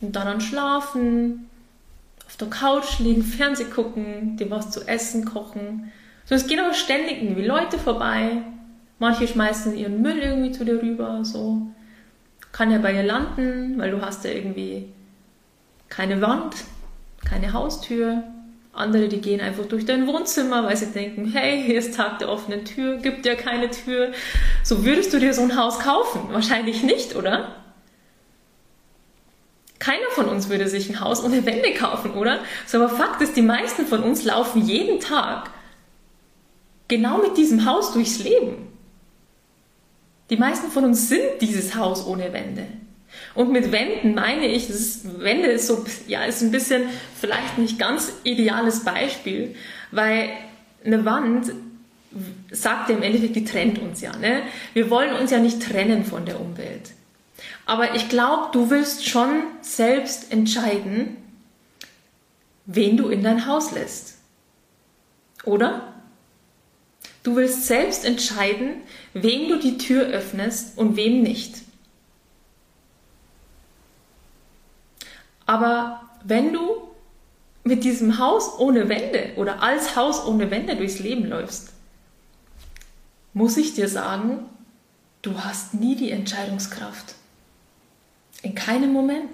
Und dann schlafen, auf der Couch liegen, Fernseh gucken, dir was zu essen kochen. So, es gehen aber ständig irgendwie Leute vorbei. Manche schmeißen ihren Müll irgendwie zu dir rüber, so. Kann ja bei dir landen, weil du hast ja irgendwie keine Wand, keine Haustür. Andere, die gehen einfach durch dein Wohnzimmer, weil sie denken, hey, hier ist Tag der offenen Tür, gibt ja keine Tür. So würdest du dir so ein Haus kaufen? Wahrscheinlich nicht, oder? Keiner von uns würde sich ein Haus ohne Wände kaufen, oder? So, aber Fakt ist, die meisten von uns laufen jeden Tag genau mit diesem Haus durchs Leben. Die meisten von uns sind dieses Haus ohne Wände. Und mit Wänden meine ich, ist, Wände ist so, ja, ist ein bisschen vielleicht nicht ganz ideales Beispiel, weil eine Wand sagt ja im Endeffekt, die trennt uns ja. Ne? Wir wollen uns ja nicht trennen von der Umwelt. Aber ich glaube, du willst schon selbst entscheiden, wen du in dein Haus lässt. Oder? Du willst selbst entscheiden, wem du die Tür öffnest und wem nicht. Aber wenn du mit diesem Haus ohne Wände oder als Haus ohne Wände durchs Leben läufst, muss ich dir sagen, du hast nie die Entscheidungskraft. In keinem Moment.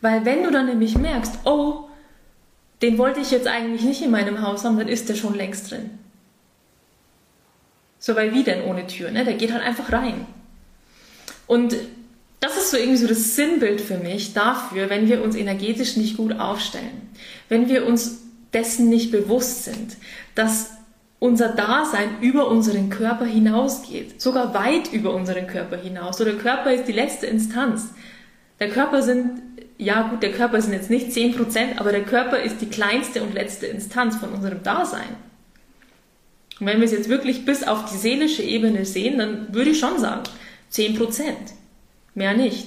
Weil wenn du dann nämlich merkst, oh, den wollte ich jetzt eigentlich nicht in meinem Haus haben, dann ist der schon längst drin. So, weil wie denn ohne Tür, ne? Der geht halt einfach rein. Und das ist so irgendwie so das Sinnbild für mich dafür, wenn wir uns energetisch nicht gut aufstellen, wenn wir uns dessen nicht bewusst sind, dass unser Dasein über unseren Körper hinausgeht, sogar weit über unseren Körper hinaus. So der Körper ist die letzte Instanz. Der Körper sind, ja gut, der Körper sind jetzt nicht 10%, aber der Körper ist die kleinste und letzte Instanz von unserem Dasein. Und wenn wir es jetzt wirklich bis auf die seelische Ebene sehen, dann würde ich schon sagen, 10%. Mehr nicht.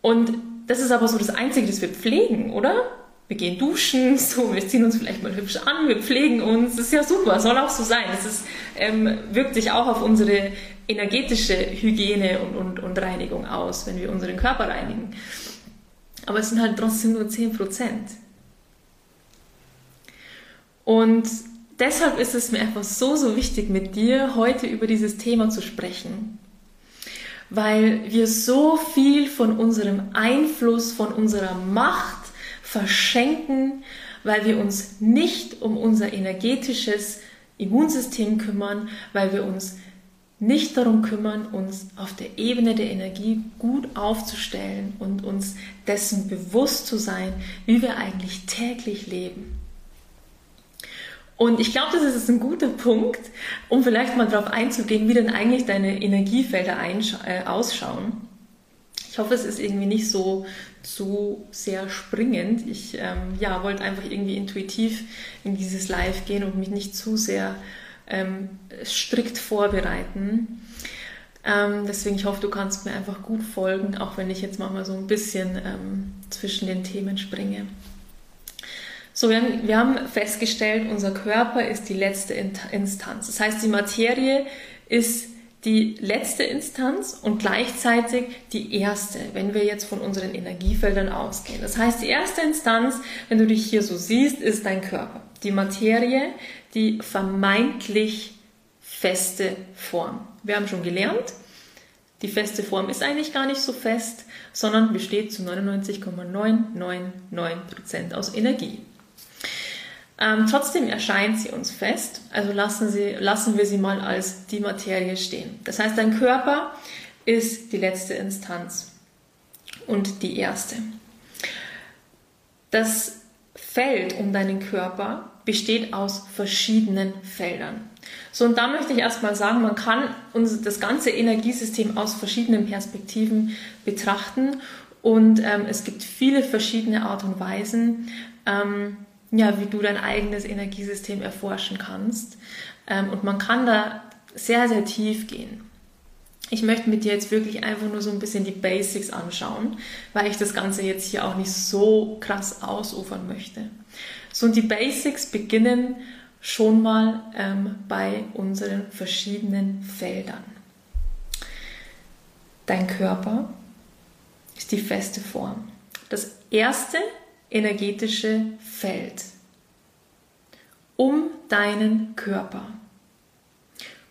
Und das ist aber so das Einzige, das wir pflegen, oder? wir gehen duschen, so, wir ziehen uns vielleicht mal hübsch an, wir pflegen uns, das ist ja super, soll auch so sein. Das ist, ähm, wirkt sich auch auf unsere energetische Hygiene und, und, und Reinigung aus, wenn wir unseren Körper reinigen. Aber es sind halt trotzdem nur 10 Prozent. Und deshalb ist es mir einfach so, so wichtig, mit dir heute über dieses Thema zu sprechen. Weil wir so viel von unserem Einfluss, von unserer Macht, verschenken, weil wir uns nicht um unser energetisches Immunsystem kümmern, weil wir uns nicht darum kümmern, uns auf der Ebene der Energie gut aufzustellen und uns dessen bewusst zu sein, wie wir eigentlich täglich leben. Und ich glaube, das ist ein guter Punkt, um vielleicht mal darauf einzugehen, wie denn eigentlich deine Energiefelder äh, ausschauen. Ich hoffe, es ist irgendwie nicht so, so sehr springend. Ich ähm, ja, wollte einfach irgendwie intuitiv in dieses Live gehen und mich nicht zu sehr ähm, strikt vorbereiten. Ähm, deswegen, ich hoffe, du kannst mir einfach gut folgen, auch wenn ich jetzt manchmal so ein bisschen ähm, zwischen den Themen springe. So, wir haben, festgestellt, unser Körper ist die letzte Instanz. Das heißt, die Materie ist die letzte Instanz und gleichzeitig die erste, wenn wir jetzt von unseren Energiefeldern ausgehen. Das heißt, die erste Instanz, wenn du dich hier so siehst, ist dein Körper. Die Materie, die vermeintlich feste Form. Wir haben schon gelernt, die feste Form ist eigentlich gar nicht so fest, sondern besteht zu 99,999% aus Energie. Ähm, trotzdem erscheint sie uns fest, also lassen, sie, lassen wir sie mal als die Materie stehen. Das heißt, dein Körper ist die letzte Instanz und die erste. Das Feld um deinen Körper besteht aus verschiedenen Feldern. So, und da möchte ich erstmal sagen, man kann uns das ganze Energiesystem aus verschiedenen Perspektiven betrachten und ähm, es gibt viele verschiedene Art und Weisen, ähm, ja, wie du dein eigenes Energiesystem erforschen kannst. Ähm, und man kann da sehr, sehr tief gehen. Ich möchte mit dir jetzt wirklich einfach nur so ein bisschen die Basics anschauen, weil ich das Ganze jetzt hier auch nicht so krass ausufern möchte. So, und die Basics beginnen schon mal ähm, bei unseren verschiedenen Feldern. Dein Körper ist die feste Form. Das erste energetische Feld um deinen Körper.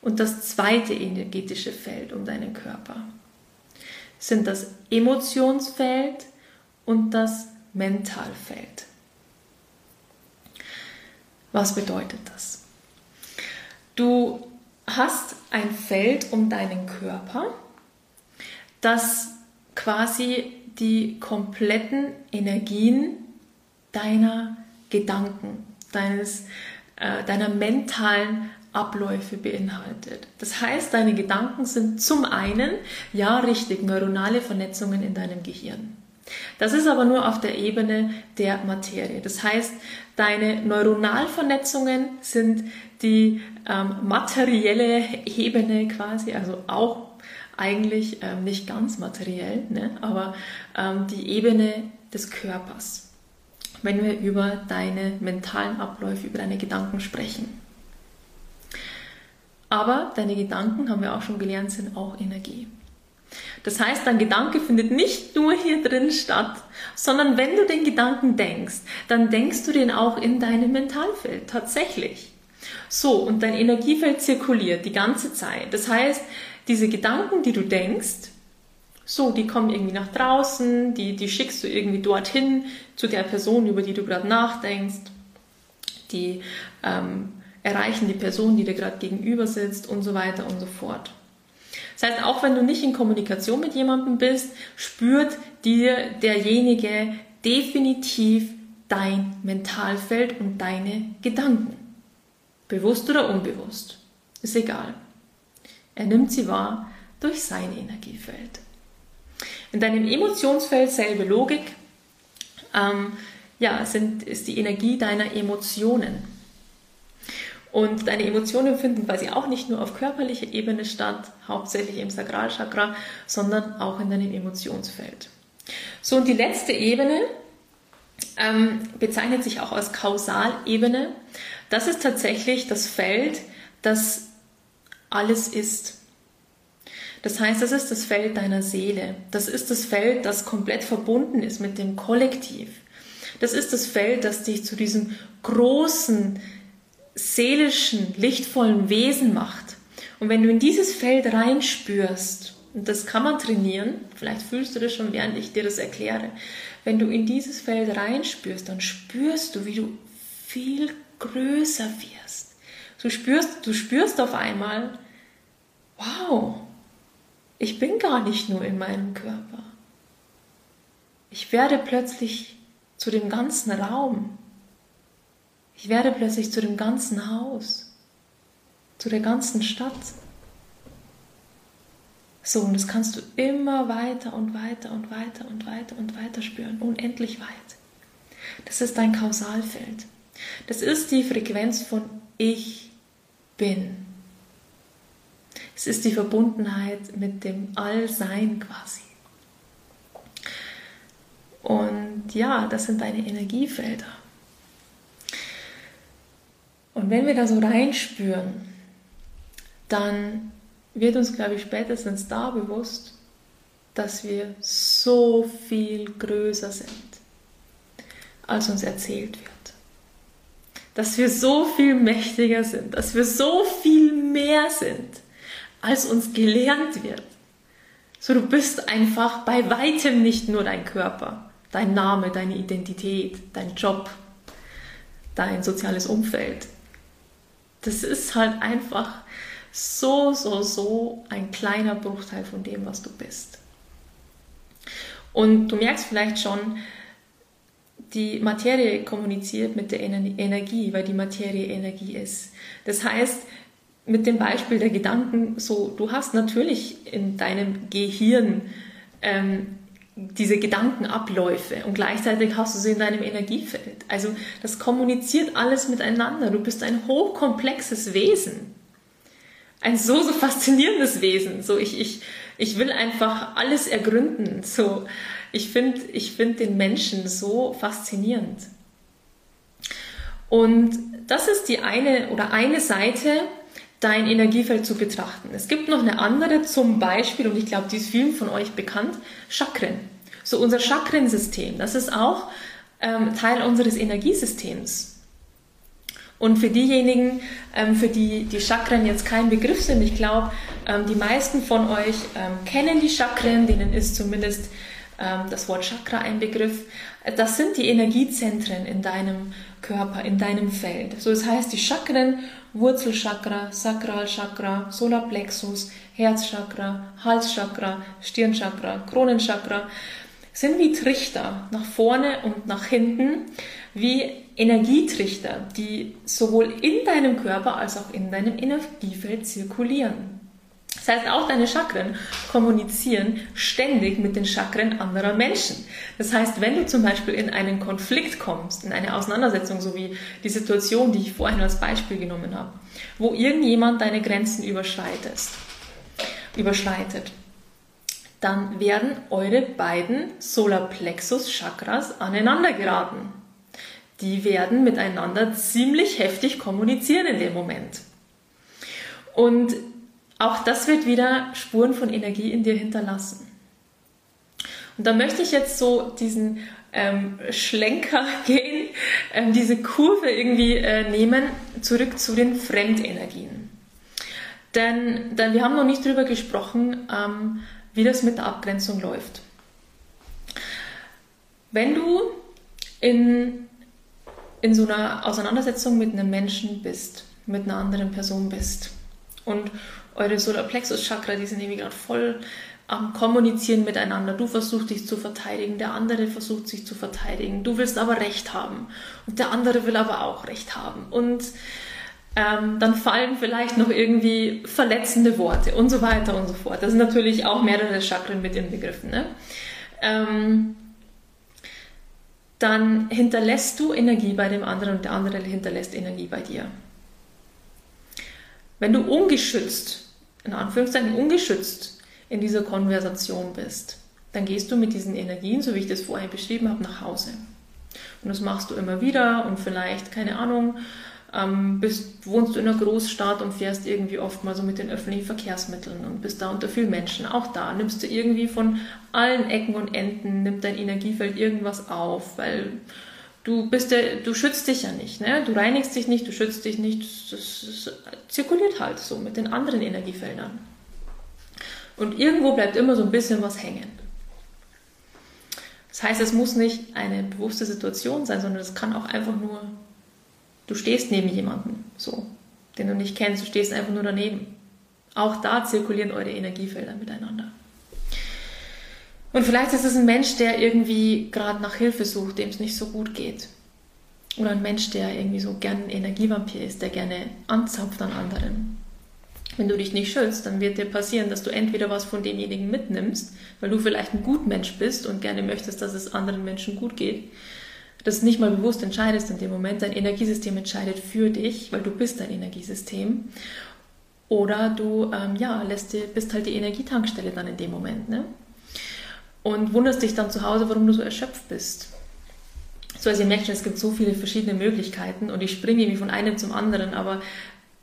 Und das zweite energetische Feld um deinen Körper sind das Emotionsfeld und das Mentalfeld. Was bedeutet das? Du hast ein Feld um deinen Körper, das quasi die kompletten Energien deiner Gedanken, deines, äh, deiner mentalen Abläufe beinhaltet. Das heißt, deine Gedanken sind zum einen, ja richtig, neuronale Vernetzungen in deinem Gehirn. Das ist aber nur auf der Ebene der Materie. Das heißt, deine Neuronalvernetzungen sind die ähm, materielle Ebene quasi, also auch eigentlich ähm, nicht ganz materiell, ne, aber ähm, die Ebene des Körpers wenn wir über deine mentalen Abläufe, über deine Gedanken sprechen. Aber deine Gedanken, haben wir auch schon gelernt, sind auch Energie. Das heißt, dein Gedanke findet nicht nur hier drin statt, sondern wenn du den Gedanken denkst, dann denkst du den auch in deinem Mentalfeld, tatsächlich. So, und dein Energiefeld zirkuliert die ganze Zeit. Das heißt, diese Gedanken, die du denkst, so, die kommen irgendwie nach draußen, die, die schickst du irgendwie dorthin zu der Person, über die du gerade nachdenkst. Die ähm, erreichen die Person, die dir gerade gegenüber sitzt und so weiter und so fort. Das heißt, auch wenn du nicht in Kommunikation mit jemandem bist, spürt dir derjenige definitiv dein Mentalfeld und deine Gedanken. Bewusst oder unbewusst. Ist egal. Er nimmt sie wahr durch sein Energiefeld. In deinem Emotionsfeld selbe Logik. Ähm, ja, sind, ist die Energie deiner Emotionen. Und deine Emotionen finden quasi auch nicht nur auf körperlicher Ebene statt, hauptsächlich im Sakralchakra, sondern auch in deinem Emotionsfeld. So, und die letzte Ebene ähm, bezeichnet sich auch als Kausalebene. Das ist tatsächlich das Feld, das alles ist. Das heißt, das ist das Feld deiner Seele. Das ist das Feld, das komplett verbunden ist mit dem Kollektiv. Das ist das Feld, das dich zu diesem großen, seelischen, lichtvollen Wesen macht. Und wenn du in dieses Feld reinspürst, und das kann man trainieren, vielleicht fühlst du das schon, während ich dir das erkläre, wenn du in dieses Feld reinspürst, dann spürst du, wie du viel größer wirst. Du spürst, du spürst auf einmal, wow, ich bin gar nicht nur in meinem Körper. Ich werde plötzlich zu dem ganzen Raum. Ich werde plötzlich zu dem ganzen Haus, zu der ganzen Stadt. So, und das kannst du immer weiter und weiter und weiter und weiter und weiter spüren, unendlich weit. Das ist dein Kausalfeld. Das ist die Frequenz von Ich bin. Es ist die Verbundenheit mit dem Allsein quasi. Und ja, das sind deine Energiefelder. Und wenn wir da so reinspüren, dann wird uns, glaube ich, spätestens da bewusst, dass wir so viel größer sind, als uns erzählt wird. Dass wir so viel mächtiger sind, dass wir so viel mehr sind, als uns gelernt wird. So, du bist einfach bei weitem nicht nur dein Körper, dein Name, deine Identität, dein Job, dein soziales Umfeld. Das ist halt einfach so, so, so ein kleiner Bruchteil von dem, was du bist. Und du merkst vielleicht schon, die Materie kommuniziert mit der Energie, weil die Materie Energie ist. Das heißt, mit dem Beispiel der Gedanken, so du hast natürlich in deinem Gehirn ähm, diese Gedankenabläufe und gleichzeitig hast du sie in deinem Energiefeld. Also das kommuniziert alles miteinander. Du bist ein hochkomplexes Wesen. Ein so, so faszinierendes Wesen. So ich, ich, ich will einfach alles ergründen. So, ich finde ich find den Menschen so faszinierend. Und das ist die eine oder eine Seite dein Energiefeld zu betrachten. Es gibt noch eine andere, zum Beispiel, und ich glaube, die ist vielen von euch bekannt, Chakren. So unser Chakrensystem, das ist auch ähm, Teil unseres Energiesystems. Und für diejenigen, ähm, für die die Chakren jetzt kein Begriff sind, ich glaube, ähm, die meisten von euch ähm, kennen die Chakren, denen ist zumindest das Wort Chakra ein Begriff. Das sind die Energiezentren in deinem Körper, in deinem Feld. So, das heißt, die Chakren, Wurzelchakra, Sakralchakra, Solarplexus, Herzchakra, Halschakra, Stirnchakra, Kronenchakra, sind wie Trichter nach vorne und nach hinten, wie Energietrichter, die sowohl in deinem Körper als auch in deinem Energiefeld zirkulieren. Das heißt, auch deine Chakren kommunizieren ständig mit den Chakren anderer Menschen. Das heißt, wenn du zum Beispiel in einen Konflikt kommst, in eine Auseinandersetzung, so wie die Situation, die ich vorhin als Beispiel genommen habe, wo irgendjemand deine Grenzen überschreitet, überschreitet, dann werden eure beiden Solarplexus-Chakras aneinander geraten. Die werden miteinander ziemlich heftig kommunizieren in dem Moment. Und auch das wird wieder Spuren von Energie in dir hinterlassen. Und da möchte ich jetzt so diesen ähm, Schlenker gehen, ähm, diese Kurve irgendwie äh, nehmen, zurück zu den Fremdenergien. Denn, denn wir haben noch nicht darüber gesprochen, ähm, wie das mit der Abgrenzung läuft. Wenn du in, in so einer Auseinandersetzung mit einem Menschen bist, mit einer anderen Person bist und eure Solarplexus-Chakra, die sind nämlich gerade voll am Kommunizieren miteinander. Du versuchst dich zu verteidigen, der andere versucht sich zu verteidigen. Du willst aber Recht haben und der andere will aber auch Recht haben. Und ähm, dann fallen vielleicht noch irgendwie verletzende Worte und so weiter und so fort. Das sind natürlich auch mehrere Chakren mit inbegriffen. Ne? Ähm, dann hinterlässt du Energie bei dem anderen und der andere hinterlässt Energie bei dir. Wenn du ungeschützt, in Anführungszeichen ungeschützt in dieser Konversation bist, dann gehst du mit diesen Energien, so wie ich das vorhin beschrieben habe, nach Hause. Und das machst du immer wieder und vielleicht, keine Ahnung, ähm, bist, wohnst du in einer Großstadt und fährst irgendwie oft mal so mit den öffentlichen Verkehrsmitteln und bist da unter vielen Menschen. Auch da nimmst du irgendwie von allen Ecken und Enden, nimmt dein Energiefeld irgendwas auf, weil du bist der, du schützt dich ja nicht, ne? Du reinigst dich nicht, du schützt dich nicht. Das, zirkuliert halt so mit den anderen Energiefeldern. Und irgendwo bleibt immer so ein bisschen was hängen. Das heißt, es muss nicht eine bewusste Situation sein, sondern es kann auch einfach nur, du stehst neben jemandem, so, den du nicht kennst, du stehst einfach nur daneben. Auch da zirkulieren eure Energiefelder miteinander. Und vielleicht ist es ein Mensch, der irgendwie gerade nach Hilfe sucht, dem es nicht so gut geht. Oder ein Mensch, der irgendwie so gern ein Energievampir ist, der gerne anzapft an anderen. Wenn du dich nicht schützt, dann wird dir passieren, dass du entweder was von demjenigen mitnimmst, weil du vielleicht ein Gutmensch bist und gerne möchtest, dass es anderen Menschen gut geht, das nicht mal bewusst entscheidest in dem Moment, dein Energiesystem entscheidet für dich, weil du bist dein Energiesystem. Oder du ähm, ja, lässt dir, bist halt die Energietankstelle dann in dem Moment. Ne? Und wunderst dich dann zu Hause, warum du so erschöpft bist. So, also ihr merkt schon, es gibt so viele verschiedene Möglichkeiten und ich springe irgendwie von einem zum anderen, aber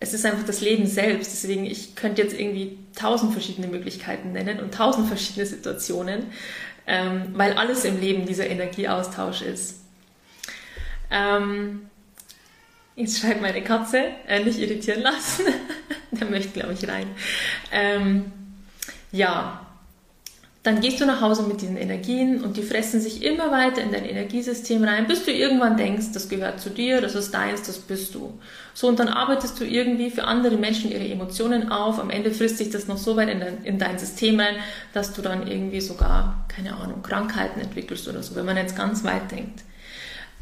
es ist einfach das Leben selbst. Deswegen, ich könnte jetzt irgendwie tausend verschiedene Möglichkeiten nennen und tausend verschiedene Situationen, ähm, weil alles im Leben dieser Energieaustausch ist. Ähm, jetzt schreibt meine Katze, äh, nicht irritieren lassen. Der möchte, glaube ich, rein. Ähm, ja, dann gehst du nach Hause mit diesen Energien und die fressen sich immer weiter in dein Energiesystem rein, bis du irgendwann denkst, das gehört zu dir, das ist deins, das bist du. So, und dann arbeitest du irgendwie für andere Menschen ihre Emotionen auf. Am Ende frisst sich das noch so weit in dein, in dein System rein, dass du dann irgendwie sogar, keine Ahnung, Krankheiten entwickelst oder so, wenn man jetzt ganz weit denkt.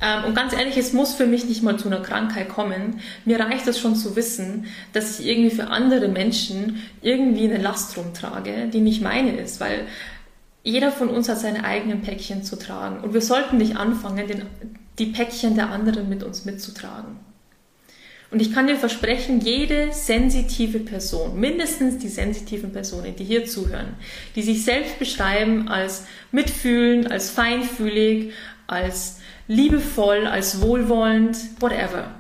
Ähm, und ganz ehrlich, es muss für mich nicht mal zu einer Krankheit kommen. Mir reicht es schon zu wissen, dass ich irgendwie für andere Menschen irgendwie eine Last rumtrage, die nicht meine ist, weil jeder von uns hat seine eigenen Päckchen zu tragen. Und wir sollten nicht anfangen, den, die Päckchen der anderen mit uns mitzutragen. Und ich kann dir versprechen, jede sensitive Person, mindestens die sensitiven Personen, die hier zuhören, die sich selbst beschreiben als mitfühlend, als feinfühlig, als liebevoll, als wohlwollend, whatever.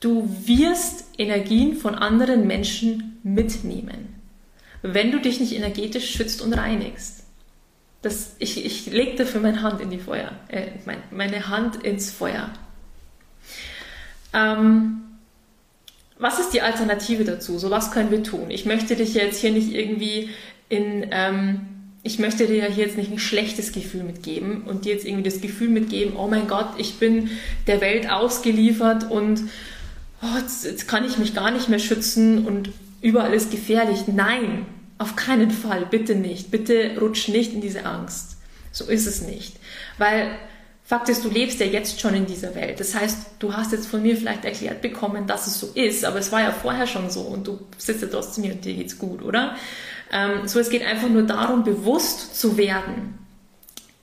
Du wirst Energien von anderen Menschen mitnehmen wenn du dich nicht energetisch schützt und reinigst. Das, ich, ich leg dafür meine Hand in die Feuer, äh, mein, meine Hand ins Feuer. Ähm, was ist die Alternative dazu? So was können wir tun? Ich möchte dich jetzt hier nicht irgendwie in, ähm, ich möchte dir hier jetzt nicht ein schlechtes Gefühl mitgeben und dir jetzt irgendwie das Gefühl mitgeben, oh mein Gott, ich bin der Welt ausgeliefert und oh, jetzt, jetzt kann ich mich gar nicht mehr schützen und überall ist gefährlich. Nein, auf keinen Fall, bitte nicht. Bitte rutsch nicht in diese Angst. So ist es nicht. Weil Fakt ist, du lebst ja jetzt schon in dieser Welt. Das heißt, du hast jetzt von mir vielleicht erklärt bekommen, dass es so ist, aber es war ja vorher schon so und du sitzt ja trotzdem hier und dir geht's gut, oder? Ähm, so, es geht einfach nur darum, bewusst zu werden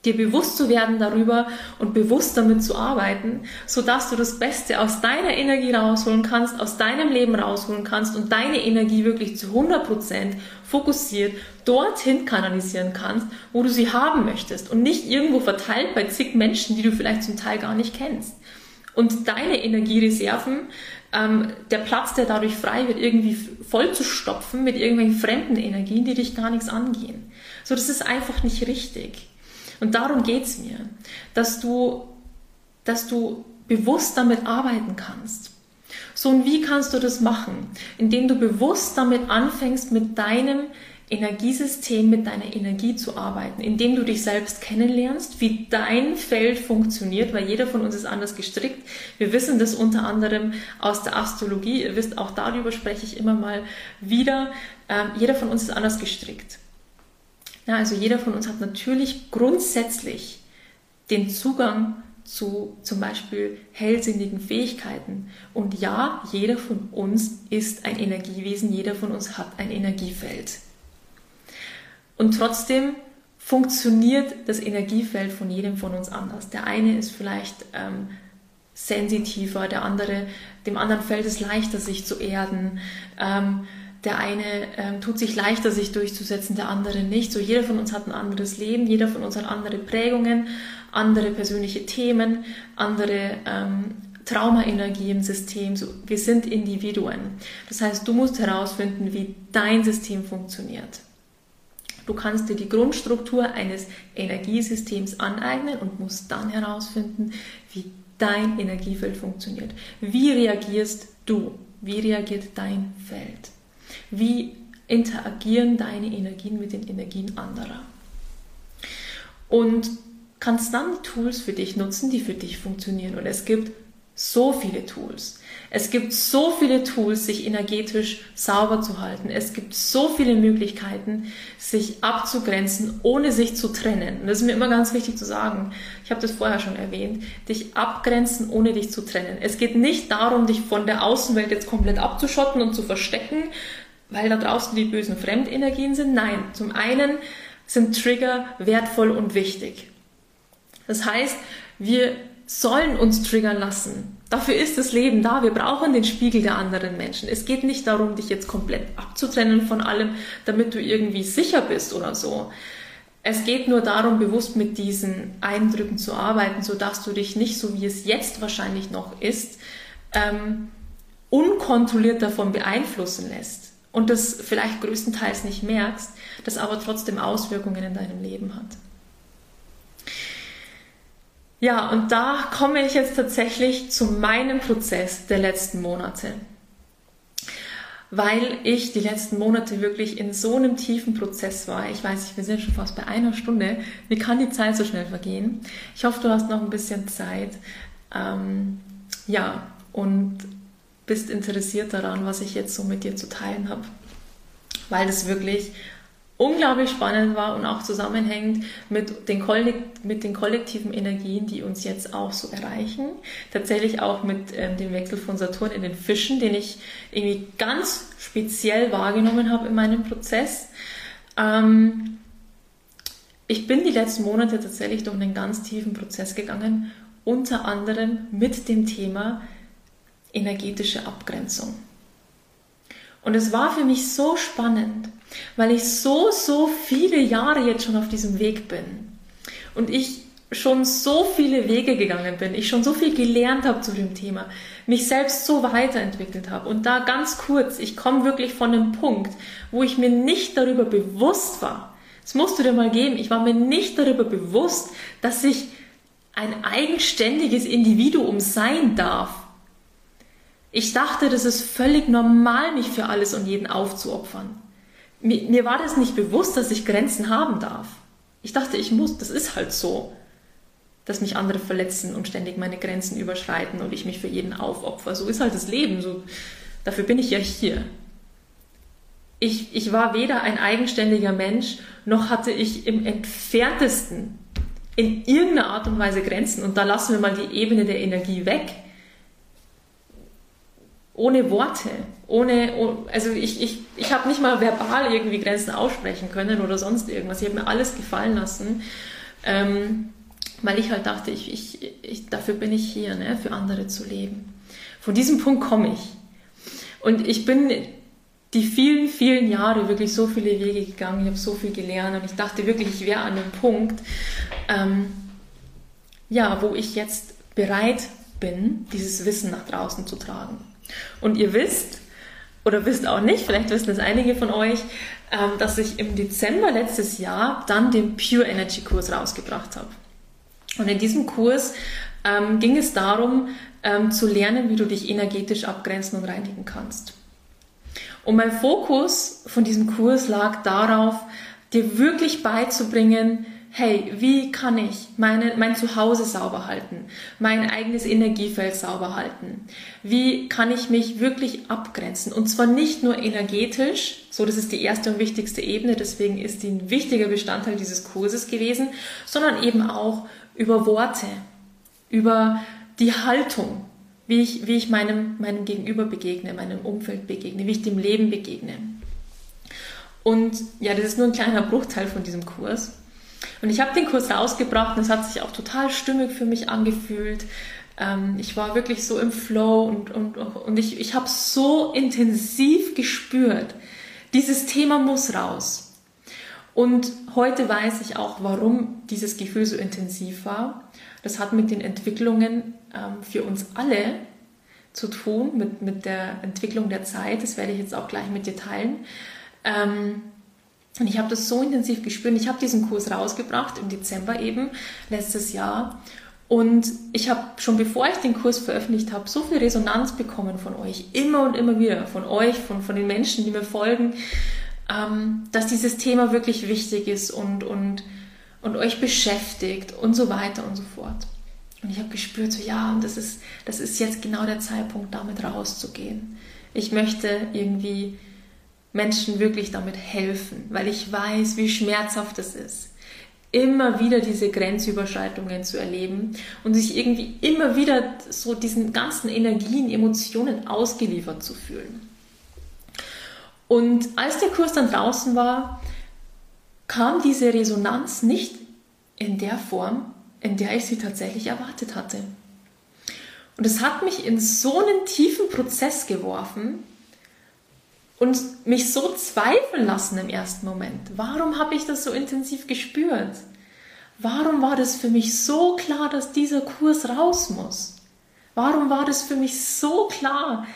dir bewusst zu werden darüber und bewusst damit zu arbeiten, so dass du das Beste aus deiner Energie rausholen kannst, aus deinem Leben rausholen kannst und deine Energie wirklich zu 100% fokussiert dorthin kanalisieren kannst, wo du sie haben möchtest und nicht irgendwo verteilt bei zig Menschen, die du vielleicht zum Teil gar nicht kennst. Und deine Energiereserven, ähm, der Platz, der dadurch frei wird, irgendwie voll zu stopfen mit irgendwelchen fremden Energien, die dich gar nichts angehen. So, das ist einfach nicht richtig. Und darum geht es mir, dass du, dass du bewusst damit arbeiten kannst. So, und wie kannst du das machen? Indem du bewusst damit anfängst, mit deinem Energiesystem, mit deiner Energie zu arbeiten, indem du dich selbst kennenlernst, wie dein Feld funktioniert, weil jeder von uns ist anders gestrickt. Wir wissen das unter anderem aus der Astrologie. Ihr wisst, auch darüber spreche ich immer mal wieder. Ähm, jeder von uns ist anders gestrickt. Ja, also jeder von uns hat natürlich grundsätzlich den Zugang zu zum Beispiel hellsinnigen Fähigkeiten. Und ja, jeder von uns ist ein Energiewesen, jeder von uns hat ein Energiefeld. Und trotzdem funktioniert das Energiefeld von jedem von uns anders. Der eine ist vielleicht ähm, sensitiver, der andere, dem anderen fällt es leichter, sich zu erden. Ähm, der eine ähm, tut sich leichter, sich durchzusetzen, der andere nicht. So jeder von uns hat ein anderes Leben, jeder von uns hat andere Prägungen, andere persönliche Themen, andere ähm, Traumaenergie im System. So, wir sind Individuen. Das heißt, du musst herausfinden, wie dein System funktioniert. Du kannst dir die Grundstruktur eines Energiesystems aneignen und musst dann herausfinden, wie dein Energiefeld funktioniert. Wie reagierst du? Wie reagiert dein Feld? Wie interagieren deine Energien mit den Energien anderer? Und kannst dann Tools für dich nutzen, die für dich funktionieren. Und es gibt so viele Tools. Es gibt so viele Tools, sich energetisch sauber zu halten. Es gibt so viele Möglichkeiten, sich abzugrenzen, ohne sich zu trennen. Und das ist mir immer ganz wichtig zu sagen. Ich habe das vorher schon erwähnt. Dich abgrenzen, ohne dich zu trennen. Es geht nicht darum, dich von der Außenwelt jetzt komplett abzuschotten und zu verstecken, weil da draußen die bösen Fremdenergien sind. Nein, zum einen sind Trigger wertvoll und wichtig. Das heißt, wir sollen uns triggern lassen. Dafür ist das Leben da. Wir brauchen den Spiegel der anderen Menschen. Es geht nicht darum, dich jetzt komplett abzutrennen von allem, damit du irgendwie sicher bist oder so. Es geht nur darum, bewusst mit diesen Eindrücken zu arbeiten, sodass du dich nicht, so wie es jetzt wahrscheinlich noch ist, ähm, unkontrolliert davon beeinflussen lässt und das vielleicht größtenteils nicht merkst, das aber trotzdem Auswirkungen in deinem Leben hat. Ja, und da komme ich jetzt tatsächlich zu meinem Prozess der letzten Monate. Weil ich die letzten Monate wirklich in so einem tiefen Prozess war. Ich weiß, wir sind schon fast bei einer Stunde. Wie kann die Zeit so schnell vergehen? Ich hoffe, du hast noch ein bisschen Zeit. Ähm, ja, und bist interessiert daran, was ich jetzt so mit dir zu teilen habe. Weil das wirklich unglaublich spannend war und auch zusammenhängt mit den, mit den kollektiven Energien, die uns jetzt auch so erreichen. Tatsächlich auch mit ähm, dem Wechsel von Saturn in den Fischen, den ich irgendwie ganz speziell wahrgenommen habe in meinem Prozess. Ähm, ich bin die letzten Monate tatsächlich durch einen ganz tiefen Prozess gegangen, unter anderem mit dem Thema energetische Abgrenzung. Und es war für mich so spannend, weil ich so, so viele Jahre jetzt schon auf diesem Weg bin und ich schon so viele Wege gegangen bin, ich schon so viel gelernt habe zu dem Thema, mich selbst so weiterentwickelt habe. Und da ganz kurz, ich komme wirklich von einem Punkt, wo ich mir nicht darüber bewusst war, das musst du dir mal geben, ich war mir nicht darüber bewusst, dass ich ein eigenständiges Individuum sein darf. Ich dachte, das ist völlig normal, mich für alles und jeden aufzuopfern mir, mir war das nicht bewusst, dass ich Grenzen haben darf. Ich dachte, ich muss, das ist halt so, dass mich andere verletzen und ständig meine Grenzen überschreiten und ich mich für jeden aufopfer. So ist halt das Leben. So, dafür bin ich ja hier. Ich, ich war weder ein eigenständiger Mensch, noch hatte ich im entferntesten in irgendeiner Art und Weise Grenzen. Und da lassen wir mal die Ebene der Energie weg ohne Worte, ohne, also ich, ich, ich habe nicht mal verbal irgendwie Grenzen aussprechen können oder sonst irgendwas. Ich habe mir alles gefallen lassen, ähm, weil ich halt dachte, ich, ich, ich, dafür bin ich hier, ne, für andere zu leben. Von diesem Punkt komme ich. Und ich bin die vielen, vielen Jahre wirklich so viele Wege gegangen, ich habe so viel gelernt und ich dachte wirklich, ich wäre an einem Punkt, ähm, ja, wo ich jetzt bereit bin, dieses Wissen nach draußen zu tragen. Und ihr wisst, oder wisst auch nicht, vielleicht wissen es einige von euch, ähm, dass ich im Dezember letztes Jahr dann den Pure Energy Kurs rausgebracht habe. Und in diesem Kurs ähm, ging es darum, ähm, zu lernen, wie du dich energetisch abgrenzen und reinigen kannst. Und mein Fokus von diesem Kurs lag darauf, dir wirklich beizubringen, hey, wie kann ich meine, mein Zuhause sauber halten, mein eigenes Energiefeld sauber halten? Wie kann ich mich wirklich abgrenzen? Und zwar nicht nur energetisch, so das ist die erste und wichtigste Ebene, deswegen ist die ein wichtiger Bestandteil dieses Kurses gewesen, sondern eben auch über Worte, über die Haltung, wie ich, wie ich meinem, meinem Gegenüber begegne, meinem Umfeld begegne, wie ich dem Leben begegne. Und ja, das ist nur ein kleiner Bruchteil von diesem Kurs. Und ich habe den Kurs rausgebracht und es hat sich auch total stimmig für mich angefühlt. Ähm, ich war wirklich so im Flow und, und, und ich, ich habe so intensiv gespürt, dieses Thema muss raus. Und heute weiß ich auch, warum dieses Gefühl so intensiv war. Das hat mit den Entwicklungen ähm, für uns alle zu tun, mit, mit der Entwicklung der Zeit. Das werde ich jetzt auch gleich mit dir teilen. Ähm, und ich habe das so intensiv gespürt. Ich habe diesen Kurs rausgebracht im Dezember eben letztes Jahr. Und ich habe schon bevor ich den Kurs veröffentlicht habe, so viel Resonanz bekommen von euch, immer und immer wieder, von euch, von, von den Menschen, die mir folgen, ähm, dass dieses Thema wirklich wichtig ist und, und, und euch beschäftigt und so weiter und so fort. Und ich habe gespürt, so ja, das ist, das ist jetzt genau der Zeitpunkt, damit rauszugehen. Ich möchte irgendwie Menschen wirklich damit helfen, weil ich weiß, wie schmerzhaft es ist, immer wieder diese Grenzüberschreitungen zu erleben und sich irgendwie immer wieder so diesen ganzen Energien, Emotionen ausgeliefert zu fühlen. Und als der Kurs dann draußen war, kam diese Resonanz nicht in der Form, in der ich sie tatsächlich erwartet hatte. Und es hat mich in so einen tiefen Prozess geworfen, und mich so zweifeln lassen im ersten Moment. Warum habe ich das so intensiv gespürt? Warum war das für mich so klar, dass dieser Kurs raus muss? Warum war das für mich so klar,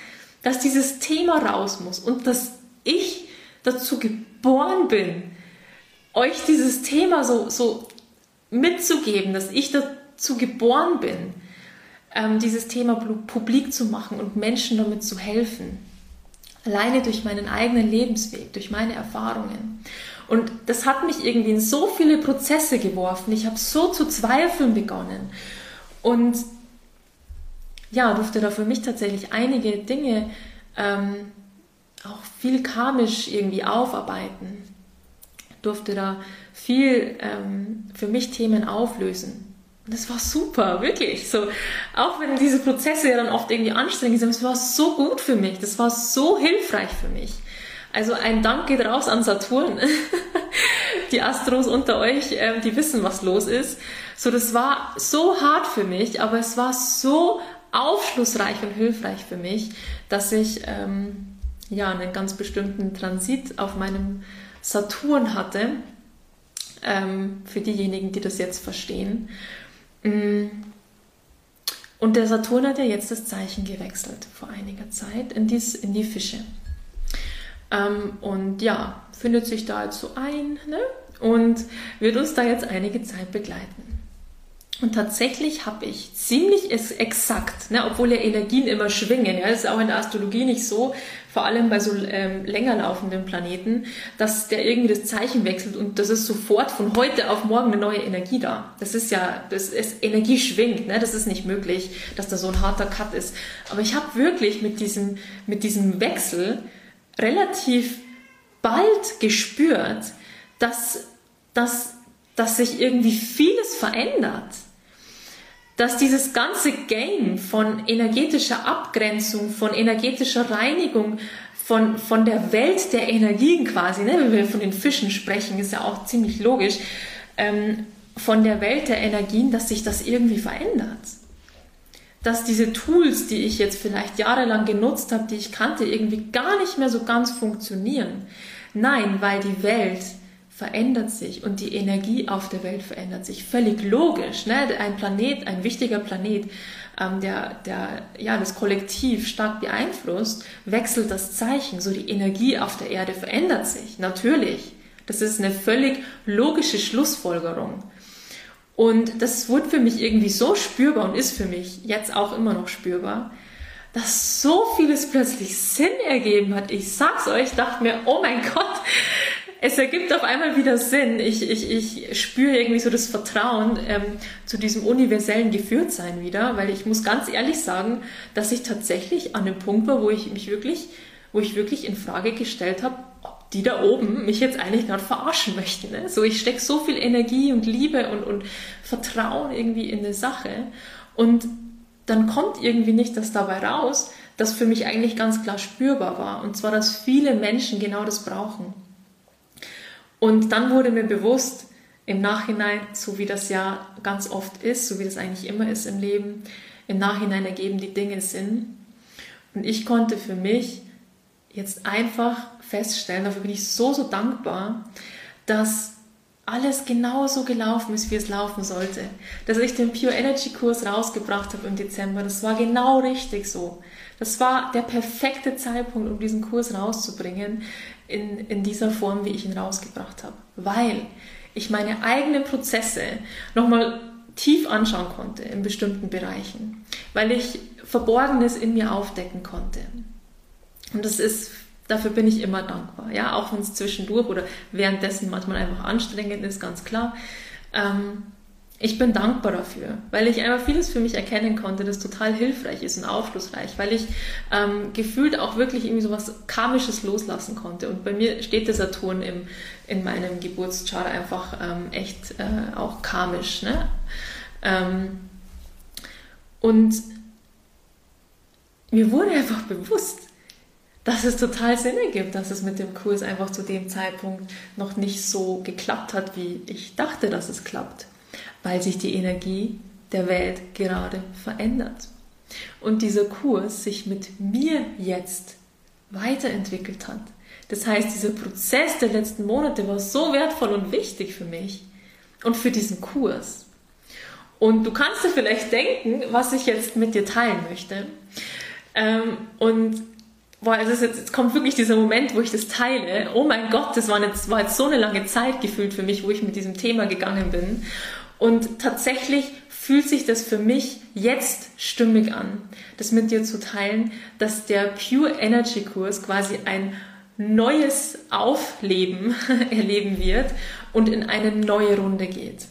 dass dieses Thema raus muss und dass ich dazu geboren bin, euch dieses Thema so, so mitzugeben, dass ich dazu geboren bin, ähm, dieses Thema publik zu machen und Menschen damit zu helfen? Alleine durch meinen eigenen Lebensweg, durch meine Erfahrungen. Und das hat mich irgendwie in so viele Prozesse geworfen. Ich habe so zu zweifeln begonnen. Und ja, durfte da für mich tatsächlich einige Dinge ähm, auch viel karmisch irgendwie aufarbeiten. Durfte da viel ähm, für mich Themen auflösen. Und das war super, wirklich. So, auch wenn diese Prozesse ja dann oft irgendwie anstrengend sind, es war so gut für mich. Das war so hilfreich für mich. Also ein Dank geht raus an Saturn. die Astros unter euch, äh, die wissen, was los ist. So, das war so hart für mich, aber es war so aufschlussreich und hilfreich für mich, dass ich ähm, ja einen ganz bestimmten Transit auf meinem Saturn hatte. Ähm, für diejenigen, die das jetzt verstehen. Mm. Und der Saturn hat ja jetzt das Zeichen gewechselt vor einiger Zeit in, dies, in die Fische. Ähm, und ja, findet sich da jetzt so ein ne? und wird uns da jetzt einige Zeit begleiten. Und tatsächlich habe ich ziemlich exakt, ne, obwohl ja Energien immer schwingen, ja, das ist auch in der Astrologie nicht so, vor allem bei so ähm, länger laufenden Planeten, dass der irgendwie das Zeichen wechselt und das ist sofort von heute auf morgen eine neue Energie da. Das ist ja, das ist, Energie schwingt, ne, das ist nicht möglich, dass da so ein harter Cut ist. Aber ich habe wirklich mit diesem, mit diesem Wechsel relativ bald gespürt, dass, dass, dass sich irgendwie vieles verändert dass dieses ganze Game von energetischer Abgrenzung, von energetischer Reinigung, von, von der Welt der Energien quasi, ne, wenn wir von den Fischen sprechen, ist ja auch ziemlich logisch, ähm, von der Welt der Energien, dass sich das irgendwie verändert. Dass diese Tools, die ich jetzt vielleicht jahrelang genutzt habe, die ich kannte, irgendwie gar nicht mehr so ganz funktionieren. Nein, weil die Welt verändert sich und die Energie auf der Welt verändert sich. Völlig logisch. Ne? Ein Planet, ein wichtiger Planet, ähm, der, der ja, das Kollektiv stark beeinflusst, wechselt das Zeichen. So die Energie auf der Erde verändert sich. Natürlich. Das ist eine völlig logische Schlussfolgerung. Und das wurde für mich irgendwie so spürbar und ist für mich jetzt auch immer noch spürbar, dass so vieles plötzlich Sinn ergeben hat. Ich sag's euch, dachte mir, oh mein Gott, es ergibt auf einmal wieder Sinn. Ich, ich, ich spüre irgendwie so das Vertrauen ähm, zu diesem universellen Geführtsein wieder, weil ich muss ganz ehrlich sagen, dass ich tatsächlich an dem Punkt war, wo ich mich wirklich, wo ich wirklich in Frage gestellt habe, ob die da oben mich jetzt eigentlich gerade verarschen möchten. Ne? So, ich stecke so viel Energie und Liebe und, und Vertrauen irgendwie in eine Sache und dann kommt irgendwie nicht das dabei raus, das für mich eigentlich ganz klar spürbar war. Und zwar, dass viele Menschen genau das brauchen. Und dann wurde mir bewusst, im Nachhinein, so wie das ja ganz oft ist, so wie das eigentlich immer ist im Leben, im Nachhinein ergeben die Dinge Sinn. Und ich konnte für mich jetzt einfach feststellen, dafür bin ich so, so dankbar, dass alles genauso gelaufen ist, wie es laufen sollte. Dass ich den Pure Energy Kurs rausgebracht habe im Dezember, das war genau richtig so. Das war der perfekte Zeitpunkt, um diesen Kurs rauszubringen in, in dieser Form, wie ich ihn rausgebracht habe. Weil ich meine eigenen Prozesse nochmal tief anschauen konnte in bestimmten Bereichen. Weil ich Verborgenes in mir aufdecken konnte. Und das ist dafür bin ich immer dankbar. Ja, auch wenn es zwischendurch oder währenddessen manchmal einfach anstrengend ist, ganz klar. Ähm, ich bin dankbar dafür, weil ich einfach vieles für mich erkennen konnte, das total hilfreich ist und aufschlussreich, weil ich ähm, gefühlt auch wirklich irgendwie so was Karmisches loslassen konnte. Und bei mir steht der Saturn im, in meinem Geburtschart einfach ähm, echt äh, auch karmisch. Ne? Ähm, und mir wurde einfach bewusst, dass es total Sinn ergibt, dass es mit dem Kurs einfach zu dem Zeitpunkt noch nicht so geklappt hat, wie ich dachte, dass es klappt, weil sich die Energie der Welt gerade verändert. Und dieser Kurs sich mit mir jetzt weiterentwickelt hat. Das heißt, dieser Prozess der letzten Monate war so wertvoll und wichtig für mich und für diesen Kurs. Und du kannst dir vielleicht denken, was ich jetzt mit dir teilen möchte. Ähm, und boah, jetzt, jetzt kommt wirklich dieser Moment, wo ich das teile. Oh mein Gott, das war jetzt, war jetzt so eine lange Zeit gefühlt für mich, wo ich mit diesem Thema gegangen bin. Und tatsächlich fühlt sich das für mich jetzt stimmig an, das mit dir zu teilen, dass der Pure Energy Kurs quasi ein neues Aufleben erleben wird und in eine neue Runde geht.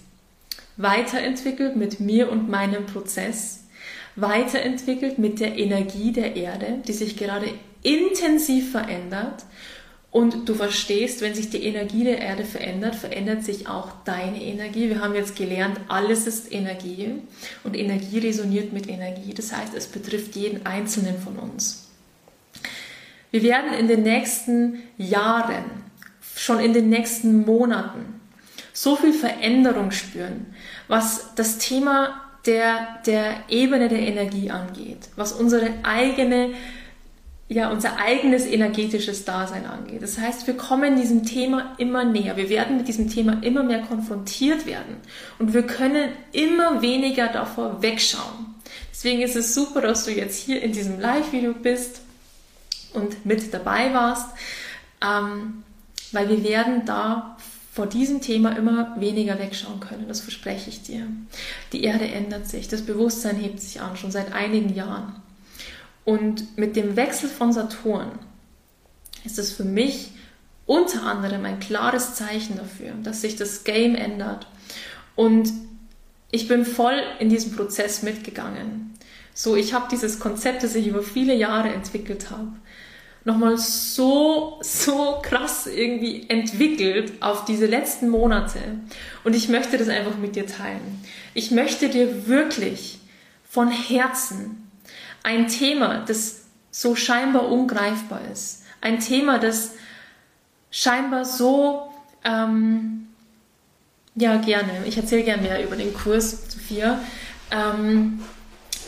Weiterentwickelt mit mir und meinem Prozess, weiterentwickelt mit der Energie der Erde, die sich gerade intensiv verändert und du verstehst, wenn sich die Energie der Erde verändert, verändert sich auch deine Energie. Wir haben jetzt gelernt, alles ist Energie und Energie resoniert mit Energie. Das heißt, es betrifft jeden Einzelnen von uns. Wir werden in den nächsten Jahren, schon in den nächsten Monaten, so viel Veränderung spüren, was das Thema der, der Ebene der Energie angeht, was unsere eigene ja, unser eigenes energetisches Dasein angeht. Das heißt, wir kommen diesem Thema immer näher. Wir werden mit diesem Thema immer mehr konfrontiert werden. Und wir können immer weniger davor wegschauen. Deswegen ist es super, dass du jetzt hier in diesem Live-Video bist und mit dabei warst, ähm, weil wir werden da vor diesem Thema immer weniger wegschauen können. Das verspreche ich dir. Die Erde ändert sich, das Bewusstsein hebt sich an, schon seit einigen Jahren. Und mit dem Wechsel von Saturn ist es für mich unter anderem ein klares Zeichen dafür, dass sich das Game ändert. Und ich bin voll in diesem Prozess mitgegangen. So, ich habe dieses Konzept, das ich über viele Jahre entwickelt habe, nochmal so, so krass irgendwie entwickelt auf diese letzten Monate. Und ich möchte das einfach mit dir teilen. Ich möchte dir wirklich von Herzen ein Thema, das so scheinbar ungreifbar ist. Ein Thema, das scheinbar so, ähm, ja gerne, ich erzähle gerne mehr über den Kurs, Sophia. Ähm,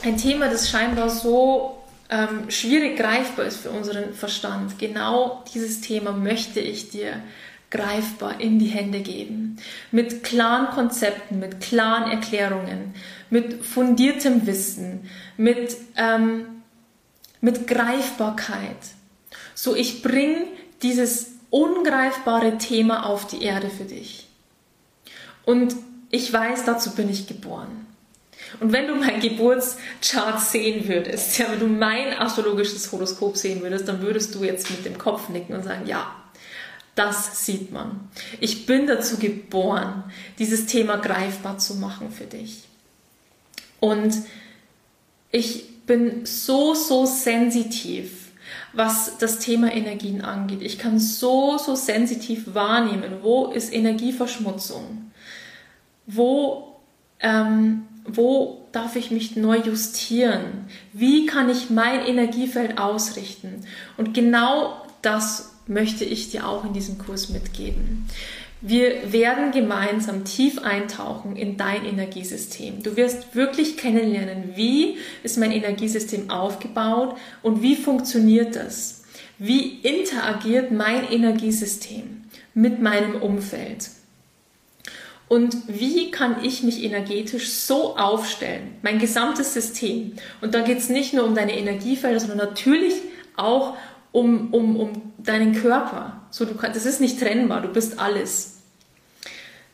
ein Thema, das scheinbar so ähm, schwierig greifbar ist für unseren Verstand. Genau dieses Thema möchte ich dir greifbar in die Hände geben. Mit klaren Konzepten, mit klaren Erklärungen, mit fundiertem Wissen, mit, ähm, mit Greifbarkeit. So, ich bringe dieses ungreifbare Thema auf die Erde für dich. Und ich weiß, dazu bin ich geboren. Und wenn du mein Geburtschart sehen würdest, ja, wenn du mein astrologisches Horoskop sehen würdest, dann würdest du jetzt mit dem Kopf nicken und sagen, ja, Das sieht man. Ich bin dazu geboren, dieses Thema greifbar zu machen für dich. Und ich bin so, so sensitiv, was das Thema Energien angeht. Ich kann so, so sensitiv wahrnehmen, wo ist Energieverschmutzung, wo, ähm, wo darf ich mich neu justieren, wie kann ich mein Energiefeld ausrichten. Und genau das möchte ich dir auch in diesem Kurs mitgeben. Wir werden gemeinsam tief eintauchen in dein Energiesystem. Du wirst wirklich kennenlernen, wie ist mein Energiesystem aufgebaut und wie funktioniert das? Wie interagiert mein Energiesystem mit meinem Umfeld? Und wie kann ich mich energetisch so aufstellen, mein gesamtes System? Und da geht es nicht nur um deine Energiefelder, sondern natürlich auch um, um, um deinen Körper. So, du kannst, das ist nicht trennbar, du bist alles.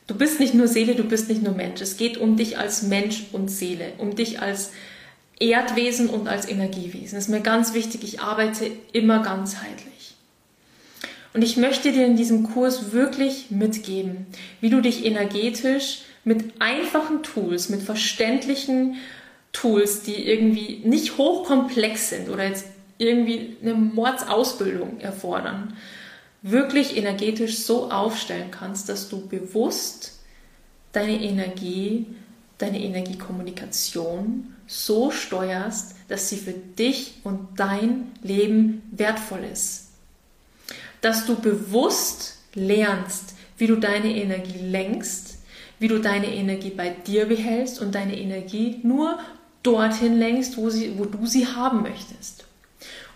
Du bist nicht nur Seele, du bist nicht nur Mensch. Es geht um dich als Mensch und Seele, um dich als Erdwesen und als Energiewesen. Das ist mir ganz wichtig, ich arbeite immer ganzheitlich. Und ich möchte dir in diesem Kurs wirklich mitgeben, wie du dich energetisch mit einfachen Tools, mit verständlichen Tools, die irgendwie nicht hochkomplex sind oder jetzt irgendwie eine Mordsausbildung erfordern, wirklich energetisch so aufstellen kannst, dass du bewusst deine Energie, deine Energiekommunikation so steuerst, dass sie für dich und dein Leben wertvoll ist. Dass du bewusst lernst, wie du deine Energie lenkst, wie du deine Energie bei dir behältst und deine Energie nur dorthin lenkst, wo, sie, wo du sie haben möchtest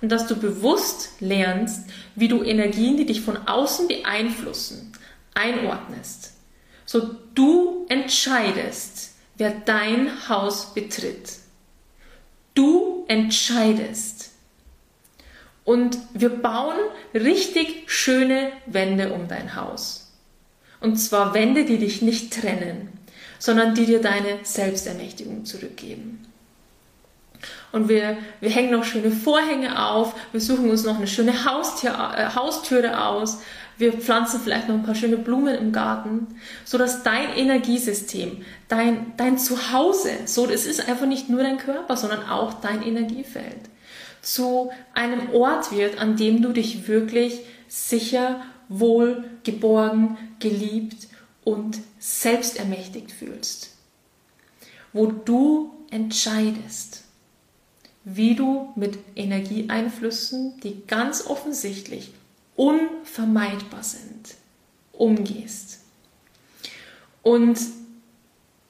und dass du bewusst lernst, wie du Energien, die dich von außen beeinflussen, einordnest. So du entscheidest, wer dein Haus betritt. Du entscheidest. Und wir bauen richtig schöne Wände um dein Haus. Und zwar Wände, die dich nicht trennen, sondern die dir deine Selbstermächtigung zurückgeben. Und wir, wir hängen noch schöne Vorhänge auf, wir suchen uns noch eine schöne Haustür, äh, Haustüre aus, wir pflanzen vielleicht noch ein paar schöne Blumen im Garten, so dass dein Energiesystem, dein, dein Zuhause, so, es ist einfach nicht nur dein Körper, sondern auch dein Energiefeld, zu einem Ort wird, an dem du dich wirklich sicher, wohl, geborgen, geliebt und selbstermächtigt fühlst. Wo du entscheidest wie du mit Energieeinflüssen, die ganz offensichtlich unvermeidbar sind, umgehst. Und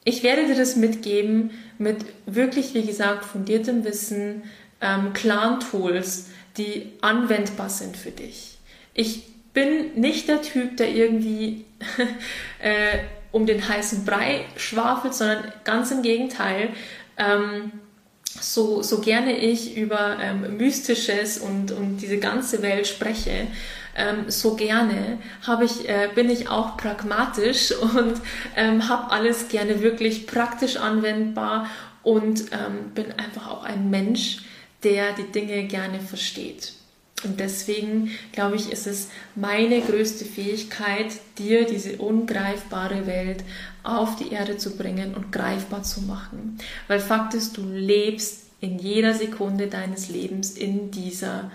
ich werde dir das mitgeben mit wirklich, wie gesagt, fundiertem Wissen, ähm, klaren Tools, die anwendbar sind für dich. Ich bin nicht der Typ, der irgendwie äh, um den heißen Brei schwafelt, sondern ganz im Gegenteil. Ähm, so, so gerne ich über ähm, Mystisches und, und diese ganze Welt spreche, ähm, so gerne habe ich, äh, bin ich auch pragmatisch und ähm, habe alles gerne wirklich praktisch anwendbar und ähm, bin einfach auch ein Mensch, der die Dinge gerne versteht. Und deswegen glaube ich, ist es meine größte Fähigkeit, dir diese ungreifbare Welt auf die Erde zu bringen und greifbar zu machen. Weil Fakt ist, du lebst in jeder Sekunde deines Lebens in dieser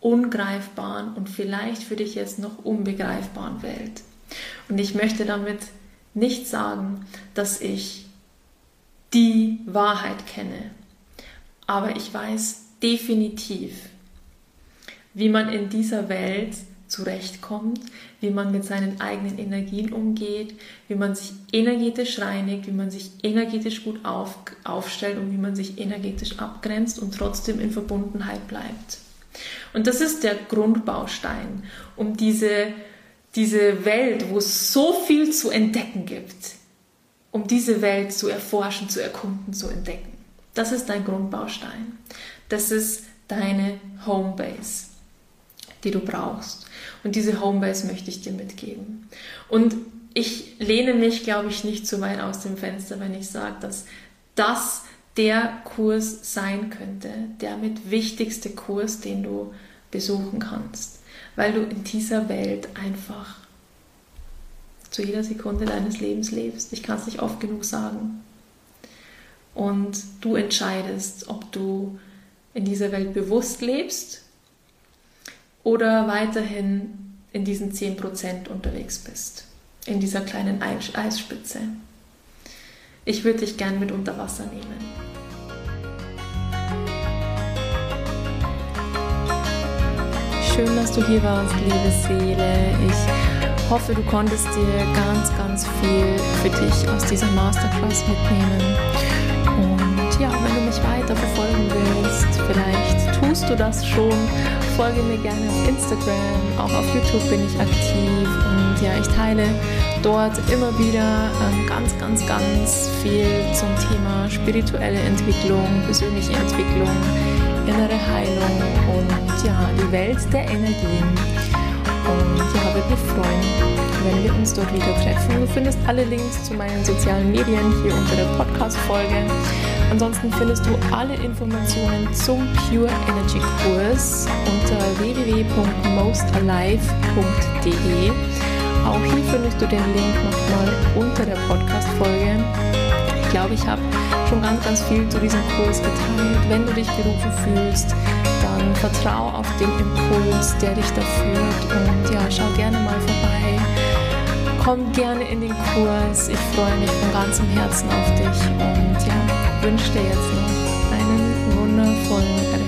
ungreifbaren und vielleicht für dich jetzt noch unbegreifbaren Welt. Und ich möchte damit nicht sagen, dass ich die Wahrheit kenne, aber ich weiß definitiv, wie man in dieser Welt zurechtkommt, wie man mit seinen eigenen Energien umgeht, wie man sich energetisch reinigt, wie man sich energetisch gut auf, aufstellt und wie man sich energetisch abgrenzt und trotzdem in Verbundenheit bleibt. Und das ist der Grundbaustein, um diese, diese Welt, wo es so viel zu entdecken gibt, um diese Welt zu erforschen, zu erkunden, zu entdecken. Das ist dein Grundbaustein. Das ist deine Homebase die du brauchst. Und diese Homebase möchte ich dir mitgeben. Und ich lehne mich, glaube ich, nicht zu weit aus dem Fenster, wenn ich sage, dass das der Kurs sein könnte, der mit wichtigste Kurs, den du besuchen kannst. weil du in dieser Welt einfach zu jeder Sekunde deines Lebens lebst. Ich kann es nicht oft genug sagen. Und du entscheidest, ob du in dieser Welt bewusst lebst oder weiterhin in diesen 10% unterwegs bist, in dieser kleinen Eisspitze. Ich würde dich gern mit unter Wasser nehmen. Schön, dass du hier warst, liebe Seele. Ich hoffe, du konntest dir ganz, ganz viel für dich aus dieser Masterclass mitnehmen. Du das schon, folge mir gerne auf Instagram, auch auf YouTube bin ich aktiv und ja, ich teile dort immer wieder ähm, ganz, ganz, ganz viel zum Thema spirituelle Entwicklung, persönliche Entwicklung, innere Heilung und ja, die Welt der Energien. Und ja, würde mich freuen, wenn wir uns dort wieder treffen. Du findest alle Links zu meinen sozialen Medien hier unter der Podcast-Folge. Ansonsten findest du alle Informationen zum Pure Energy Kurs unter www.mostalive.de. Auch hier findest du den Link nochmal unter der Podcast-Folge. Ich glaube, ich habe schon ganz, ganz viel zu diesem Kurs geteilt. Wenn du dich berufen fühlst, dann vertrau auf den Impuls, der dich da führt. Und ja, schau gerne mal vorbei. Komm gerne in den Kurs. Ich freue mich von ganzem Herzen auf dich. Und ja, wünsche dir jetzt noch einen wundervollen